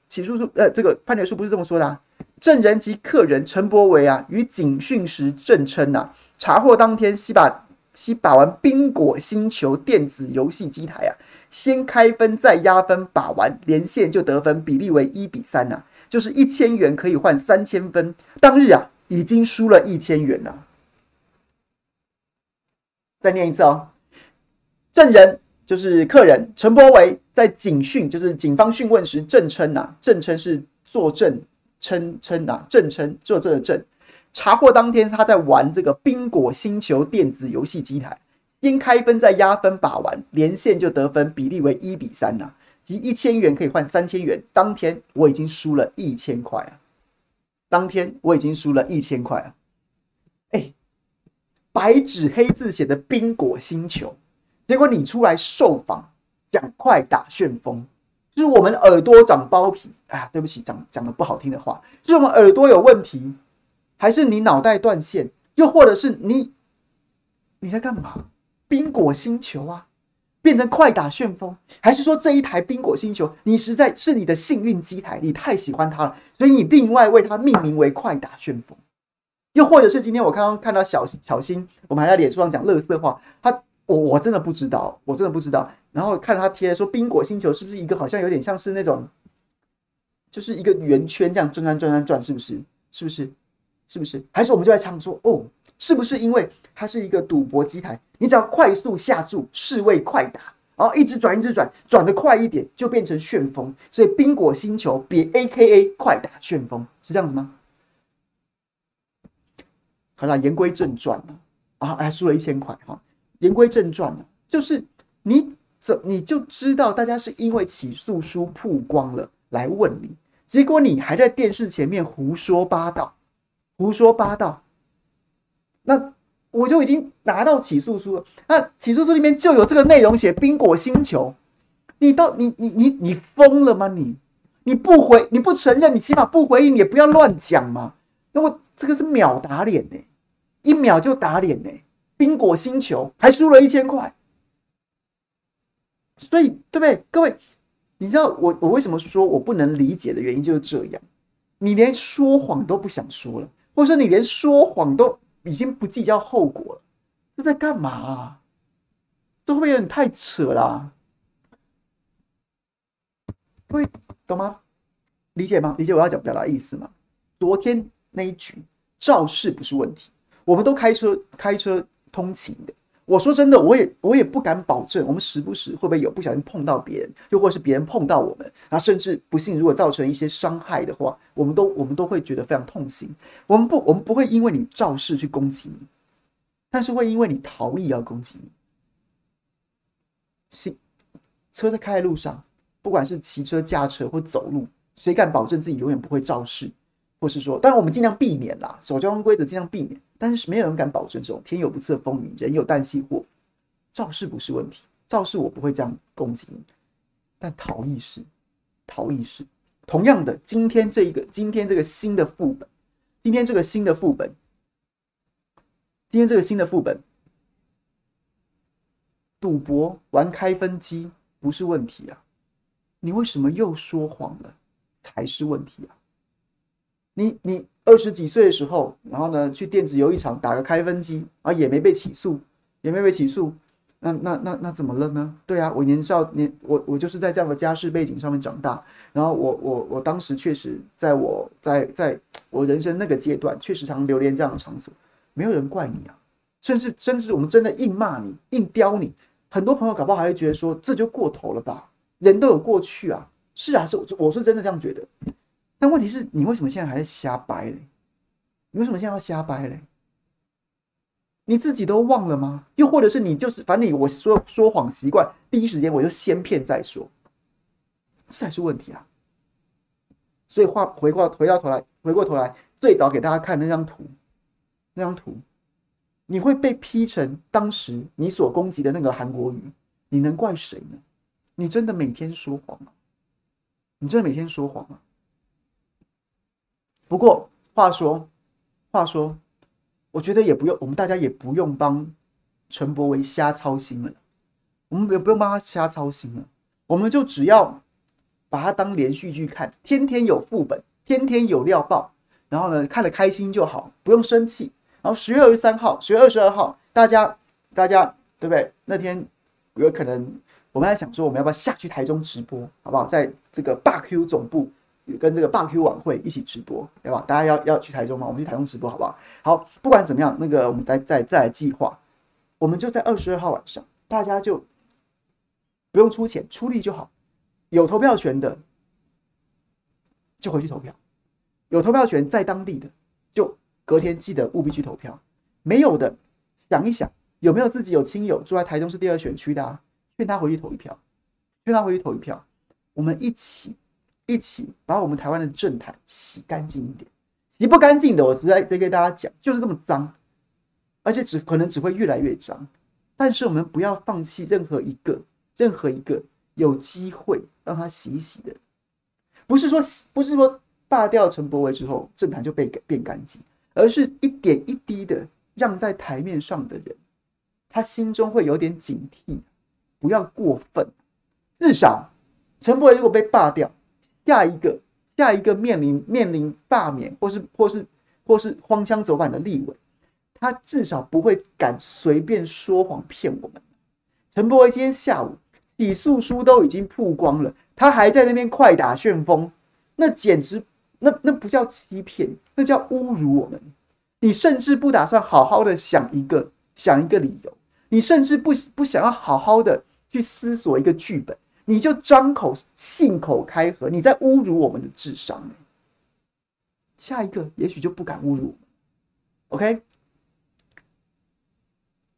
起诉书呃，这个判决书不是这么说的啊。证人及客人陈博维啊，于警讯时证称呐，查获当天西把。西把玩宾果星球电子游戏机台啊，先开分再压分，把玩连线就得分，比例为一比三呐、就是一千元可以换三千分。当日啊，已经输了一千元了。再念一次哦，证人就是客人陈柏惟在警讯，就是警方讯问时证称呐，证称是作证称称呐，证称作证的证。查获当天，他在玩这个冰果星球电子游戏机台，先开分再压分把玩，连线就得分，比例为一比三呐、啊，即一千元可以换三千元。当天我已经输了一千块啊！当天我已经输了一千块啊！哎，白纸黑字写的冰果星球，结果你出来受访讲快打旋风，就是我们耳朵长包皮。啊，对不起，讲讲的不好听的话，就是我们耳朵有问题。还是你脑袋断线，又或者是你你在干嘛？冰果星球啊，变成快打旋风，还是说这一台冰果星球你实在是你的幸运机台，你太喜欢它了，所以你另外为它命名为快打旋风？又或者是今天我刚刚看到小小新，我们还在脸书上讲垃圾话，他我我真的不知道，我真的不知道。然后看他贴说宾果星球是不是一个好像有点像是那种，就是一个圆圈这样转转转转转，是不是？是不是？是不是？还是我们就在唱说哦，是不是因为它是一个赌博机台？你只要快速下注，视为快打，然后一直转一直转，转得快一点就变成旋风。所以宾果星球比 AKA 快打旋风是这样子吗？好了，言归正传了啊！哎，输了一千块哈。言归正传，就是你怎你就知道大家是因为起诉书曝光了来问你，结果你还在电视前面胡说八道，胡说八道。那我就已经拿到起诉书了，那起诉书里面就有这个内容，写冰果星球。你到你你你你疯了吗？你你不回你不承认，你起码不回应，你也不要乱讲嘛。那我。这个是秒打脸呢，一秒就打脸呢。宾果星球还输了一千块，所以对不对？各位，你知道我我为什么说我不能理解的原因就是这样。你连说谎都不想说了，或者说你连说谎都已经不计较后果了，这在干嘛啊？这会不会有点太扯了啊？各位懂吗？理解吗？理解我要讲表达意思吗？昨天。那一局肇事不是问题，我们都开车开车通勤的。我说真的，我也我也不敢保证，我们时不时会不会有不小心碰到别人，又或是别人碰到我们，然后甚至不幸如果造成一些伤害的话，我们都我们都会觉得非常痛心。我们不我们不会因为你肇事去攻击你，但是会因为你逃逸要攻击你。行，车在开在路上，不管是骑车、驾车或走路，谁敢保证自己永远不会肇事？或是说，当然我们尽量避免啦，守交通规则尽量避免，但是没有人敢保证这种天有不测风云，人有旦夕祸福。肇事不是问题，肇事我不会这样攻击你，但逃逸是，逃逸是。同样的，今天这一个，今天这个新的副本，今天这个新的副本，今天这个新的副本，赌博玩开分机不是问题啊，你为什么又说谎了才是问题啊？你你二十几岁的时候，然后呢，去电子游艺场打个开分机啊，也没被起诉，也没被起诉，那那那那怎么了呢？对啊，我年少年我我就是在这样的家世背景上面长大，然后我我我当时确实在我在在我人生那个阶段，确实常流连这样的场所，没有人怪你啊，甚至甚至我们真的硬骂你，硬刁你，很多朋友搞不好还会觉得说这就过头了吧，人都有过去啊，是啊，是我是真的这样觉得。但问题是你为什么现在还在瞎掰嘞？你为什么现在要瞎掰嘞？你自己都忘了吗？又或者是你就是反正你我说说谎习惯，第一时间我就先骗再说，这才是问题啊！所以话回过回到头来，回过头来，最早给大家看那张图，那张图，你会被批成当时你所攻击的那个韩国瑜，你能怪谁呢？你真的每天说谎吗？你真的每天说谎吗？不过话说，话说，我觉得也不用，我们大家也不用帮陈柏惟瞎操心了。我们也不用帮他瞎操心了，我们就只要把它当连续剧看，天天有副本，天天有料爆，然后呢，看得开心就好，不用生气。然后十月二十三号、十月二十二号，大家大家对不对？那天有可能我们还想说，我们要不要下去台中直播，好不好？在这个霸 Q 总部。跟这个霸 Q 晚会一起直播，对吧？大家要要去台中吗？我们去台中直播，好不好？好，不管怎么样，那个我们再再再来计划，我们就在二十二号晚上，大家就不用出钱，出力就好。有投票权的就回去投票，有投票权在当地的就隔天记得务必去投票。没有的，想一想有没有自己有亲友住在台中市第二选区的啊，劝他回去投一票，劝他回去投一票，我们一起。一起把我们台湾的政坛洗干净一点，洗不干净的，我直接得跟大家讲，就是这么脏，而且只可能只会越来越脏。但是我们不要放弃任何一个、任何一个有机会让他洗一洗的，不是说不是说罢掉陈柏惟之后政坛就被变干净，而是一点一滴的让在台面上的人，他心中会有点警惕，不要过分。至少陈柏惟如果被罢掉，下一个下一个面临面临罢免或是或是或是荒腔走板的立委，他至少不会敢随便说谎骗我们。陈柏惟今天下午起诉书都已经曝光了，他还在那边快打旋风，那简直那那不叫欺骗，那叫侮辱我们。你甚至不打算好好的想一个想一个理由，你甚至不不想要好好的去思索一个剧本。你就张口信口开河，你在侮辱我们的智商。下一个也许就不敢侮辱，OK？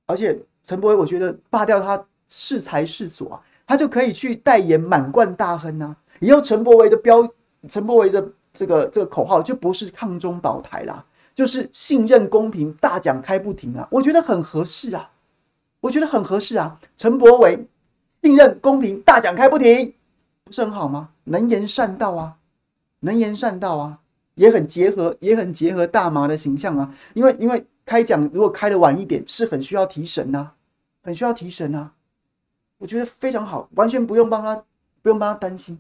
而且陈柏惟，我觉得罢掉他是才是所啊，他就可以去代言满贯大亨啊。以后陈柏惟的标，陈柏惟的这个这个口号就不是抗中保台啦，就是信任公平，大奖开不停啊。我觉得很合适啊，我觉得很合适啊，陈柏惟。信任公平，大奖开不停，不是很好吗？能言善道啊，能言善道啊，也很结合，也很结合大麻的形象啊。因为因为开奖如果开得晚一点，是很需要提神呐、啊，很需要提神呐。我觉得非常好，完全不用帮他，不用帮他担心。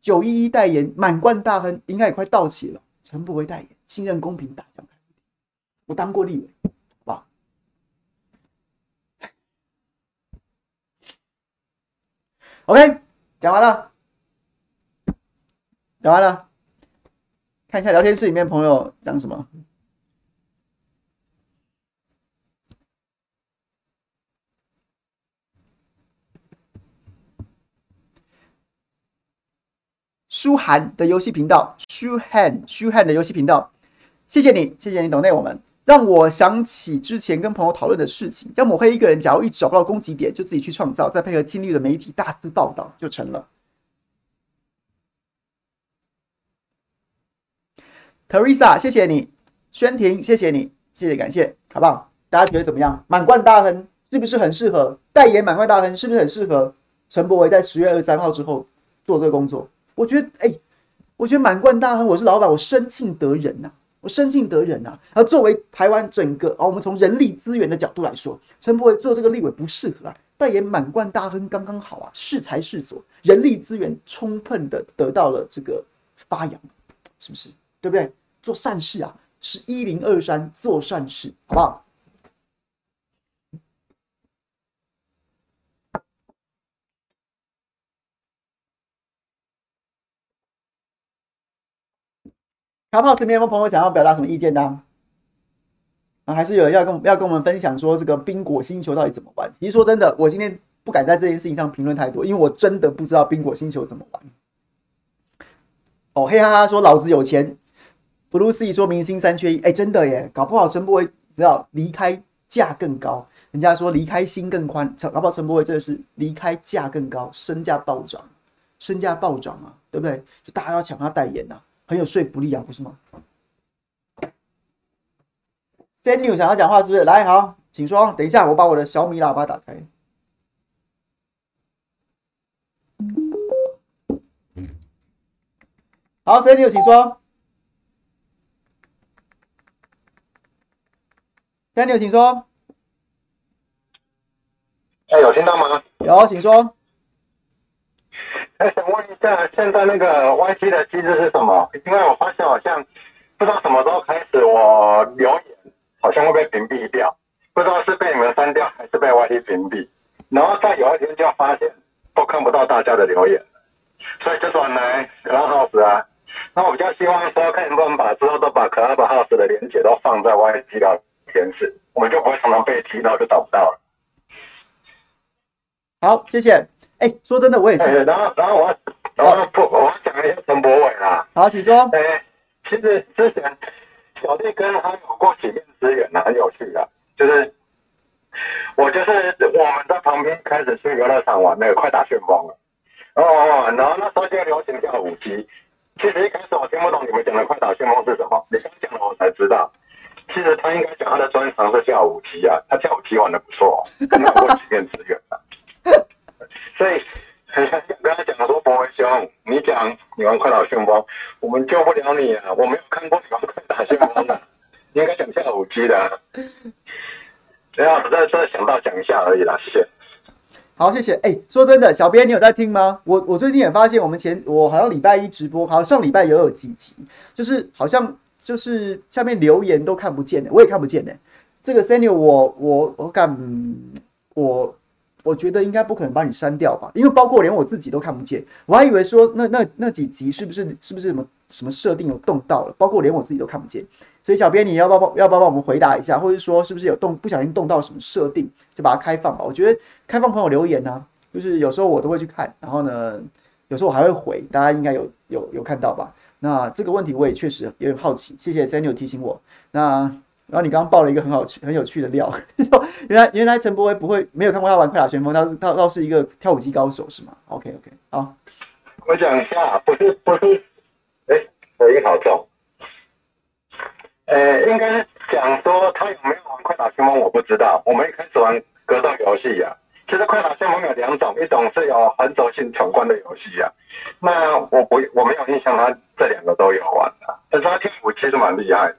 九一一代言满贯大亨，应该也快到期了。陈柏惟代言，信任公平，大奖开。我当过立委。OK，讲完了，讲完了，看一下聊天室里面朋友讲什么。舒涵的游戏频道，舒涵，舒涵的游戏频道，谢谢你，谢谢你抖内我们。让我想起之前跟朋友讨论的事情：要抹黑一个人，假如一找不到攻击点，就自己去创造，再配合近日的媒体大肆报道，就成了。Teresa，谢谢你；宣婷，谢谢你，谢谢感谢，好不好？大家觉得怎么样？满贯大亨是不是很适合代言？满贯大亨是不是很适合陈柏维在十月二十三号之后做这个工作？我觉得，哎、我觉得满贯大亨，我是老板，我生庆得人呐、我生性得人呐、啊，而作为台湾整个啊，我们从人力资源的角度来说，陈柏伟做这个立委不适合啊，但也满贯大亨刚刚好啊，适才适所，人力资源充分的得到了这个发扬，是不是？对不对？做善事啊，是一零二三做善事，好不好？卡炮，身边有没有朋友想要表达什么意见呢啊？还是有人要跟要跟我们分享说这个冰果星球到底怎么玩？其实说真的，我今天不敢在这件事情上评论太多，因为我真的不知道冰果星球怎么玩。哦，嘿哈哈说老子有钱，Blue C 说明星三缺一，哎、真的耶，搞不好陈柏惟只要离开价更高，人家说离开心更宽，搞不好陈柏惟真的是离开价更高，身价暴涨，身价暴涨啊，对不对？就大家要抢他代言呐、很有说服力啊，不是吗？Senu 想要讲话是不是？来，好，请说。等一下，我把我的小米喇叭打开。好，Senu 请说。Senu 请说。哎，有听到吗？有，请说。哎，想问一下，现在那个 YG 的机制是什么？因为我发现好像不知道什么时候开始，我留言好像会被屏蔽掉，不知道是被你们删掉还是被 YG 屏蔽。然后在有一天就发现都看不到大家的留言，所以就转来 Clubhouse 啊。那我比较希望说，看能不能把之后都把 Clubhouse 的连接都放在 YG 聊天室，我们就不会常常被踢到就找不到了。好，谢谢。哎、欸，说真的，我也是。欸、然后，然后我，然后不，我要讲一下陈柏伟啦。好，请说。哎、欸，其实之前小弟跟他有过几面之缘呢，很有趣的。就是我就是我们在旁边开始去游乐场玩那个快打旋风了。哦哦，然后那时候就流行跳舞机。其实一开始我听不懂你们讲的快打旋风是什么，你刚讲了我才知道。其实他应该讲他的专长是跳舞机啊，他跳舞机玩的不错，跟他有过几面之缘。所以很想跟他讲说，柏惟兄，你讲你玩快打旋风，我们救不了你啊！我没有看过你玩快打旋风的，你应该讲跳舞机的。这这想到讲一下而已啦，谢谢。好，谢谢。哎、说真的，小编你有在听吗？我我最近也发现，我们前我好像礼拜一直播，好像上礼拜也有几集，就是好像就是下面留言都看不见的，我也看不见的。这个 Samuel，我我我敢我。我觉得应该不可能把你删掉吧，因为包括连我自己都看不见，我还以为说那那那几集是不是是不是什么什么设定有动到了，包括连我自己都看不见，所以小编你要不要帮要不要帮我们回答一下，或者说是不是有动不小心动到什么设定，就把它开放吧。我觉得开放朋友留言呢、就是有时候我都会去看，然后呢，有时候我还会回，大家应该有有有看到吧？那这个问题我也确实有点好奇，谢谢 Samuel 提醒我。那。然后你刚刚爆了一个很好趣、很有趣的料，原来原来陈柏威不会没有看过他玩快打旋风，他他倒是一个跳舞机高手是吗？OK OK，好，我讲一下，不是不是，哎，回音好重，呃，应该是讲说他有没有玩快打旋风，我不知道。我们一开始玩格斗游戏呀，其实快打旋风有两种，一种是有横轴性闯关的游戏啊，那我不我没有印象他这两个都有玩的，但是他跳舞其实蛮厉害的。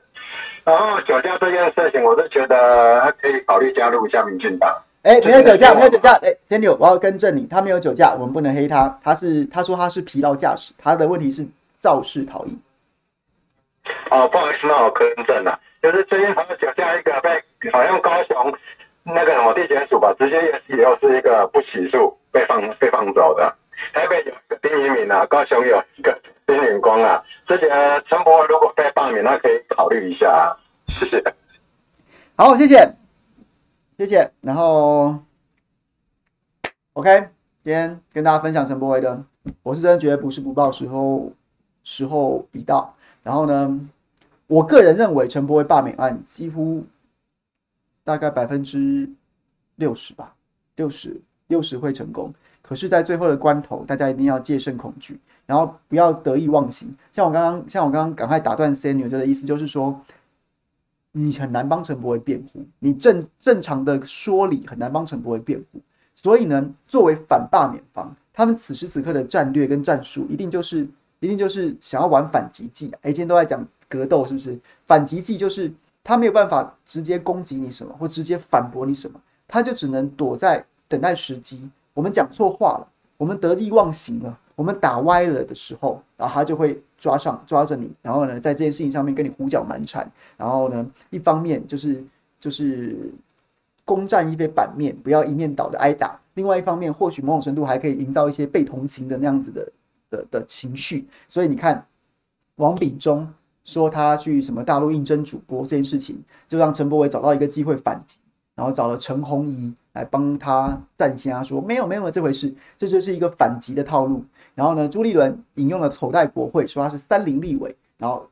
然后酒驾这件事情，我是觉得他可以考虑加入一下民进党。哎，没有酒驾，没有酒驾。哎，天牛，我要更正你，他没有酒驾，我们不能黑他。他是他说他是疲劳驾驶，他的问题是肇事逃逸。哦，不好意思，那我更正了，就是最近他的酒驾一个被好像高雄那个什么地检署吧，直接也又是一个不起诉被放被放走的。台北有一个丁一敏啊，高雄有一个丁允光啊，这些陈柏惟如果被罢免，那可以考虑一下啊。谢谢。好，谢谢，谢谢。然后，OK，今天跟大家分享陈柏惟的，我是真的觉得不是不报，时候时候已到。然后呢，我个人认为陈柏惟罢免案几乎大概百分之六十吧，六十六十会成功。可是，在最后的关头，大家一定要戒慎恐惧，然后不要得意忘形。像我刚刚，像我刚刚赶快打断 Samuel 的意思，就是说，你很难帮陈柏惟辩护，你正正常的说理很难帮陈柏惟辩护。所以呢，作为反罢免方，他们此时此刻的战略跟战术，一定就是一定就是想要玩反击计。哎，今天都在讲格斗，是不是？反击计就是他没有办法直接攻击你什么，或直接反驳你什么，他就只能躲在等待时机。我们讲错话了，我们得意忘形了，我们打歪了的时候，然后他就会抓上抓着你，然后呢，在这件事情上面跟你胡搅蛮缠，然后呢，一方面就是就是攻占一些版面，不要一面倒的挨打；另外一方面，或许某种程度还可以营造一些被同情的那样子的的的情绪。所以你看，王炳忠说他去什么大陆应征主播这件事情，就让陈柏伟找到一个机会反击。然后找了陈鸿仪来帮他站下，说没有没有这回事，这就是一个反击的套路。然后呢，朱立伦引用了口袋国会，说他是三零立委，然后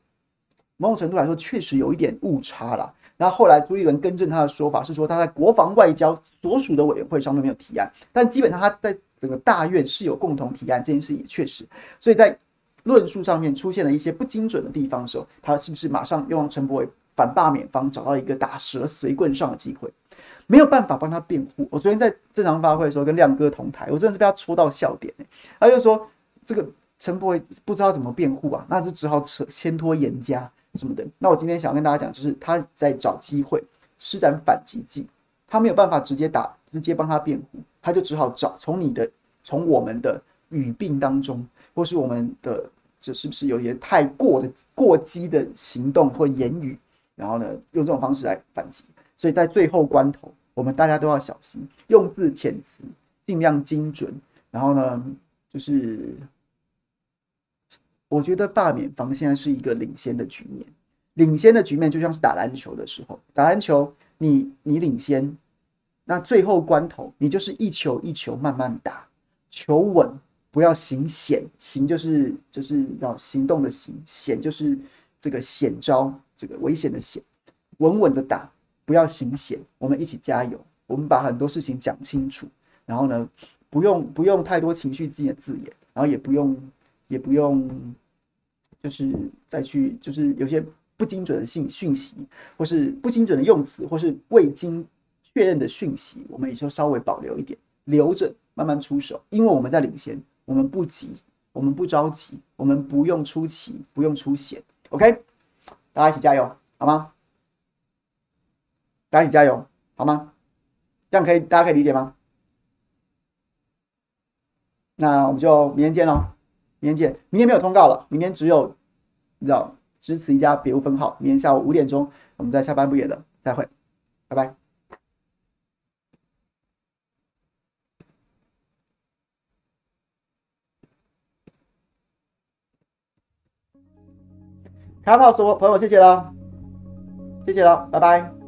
某种程度来说确实有一点误差啦。然后后来朱立伦更正他的说法是说他在国防外交所属的委员会上面没有提案，但基本上他在整个大院是有共同提案这件事也确实，所以在论述上面出现了一些不精准的地方的时候，他是不是马上又让陈柏伟反罢免方找到一个打蛇随棍上的机会？没有办法帮他辩护。我昨天在正常发挥的时候跟亮哥同台，我真的是被他戳到笑点。他就说这个陈柏伟不知道怎么辩护啊，那就只好扯牵拖严家什么的。那我今天想跟大家讲，就是他在找机会施展反击计，他没有办法直接打，直接帮他辩护，他就只好找从你的从我们的语病当中，或是我们的这是不是有些太过的过激的行动或言语，然后呢用这种方式来反击。所以在最后关头。我们大家都要小心，用字遣词尽量精准。然后呢，就是我觉得罢免方现在是一个领先的局面，领先的局面就像是打篮球的时候，打篮球你你领先，那最后关头你就是一球一球慢慢打，求稳，不要行险，行就是就是叫行动的行，险就是这个险招，这个危险的险，稳稳的打。不要行险，我们一起加油。我们把很多事情讲清楚，然后呢，不用不用太多情绪性的字眼，然后也不用也不用，就是再去就是有些不精准的信讯息，或是不精准的用词，或是未经确认的讯息，我们也就稍微保留一点，留着慢慢出手。因为我们在领先，我们不急，我们不着急，我们不用出奇，不用出险。OK，大家一起加油，好吗？大家一起加油，好吗？这样可以，大家可以理解吗？那我们就明天见喽，明天见。明天没有通告了，明天只有你知道，只此一家，别无分号。明天下午五点钟，我们在下班不演了，再会，拜拜。开炮，所有朋友，谢谢了，谢谢了，拜拜。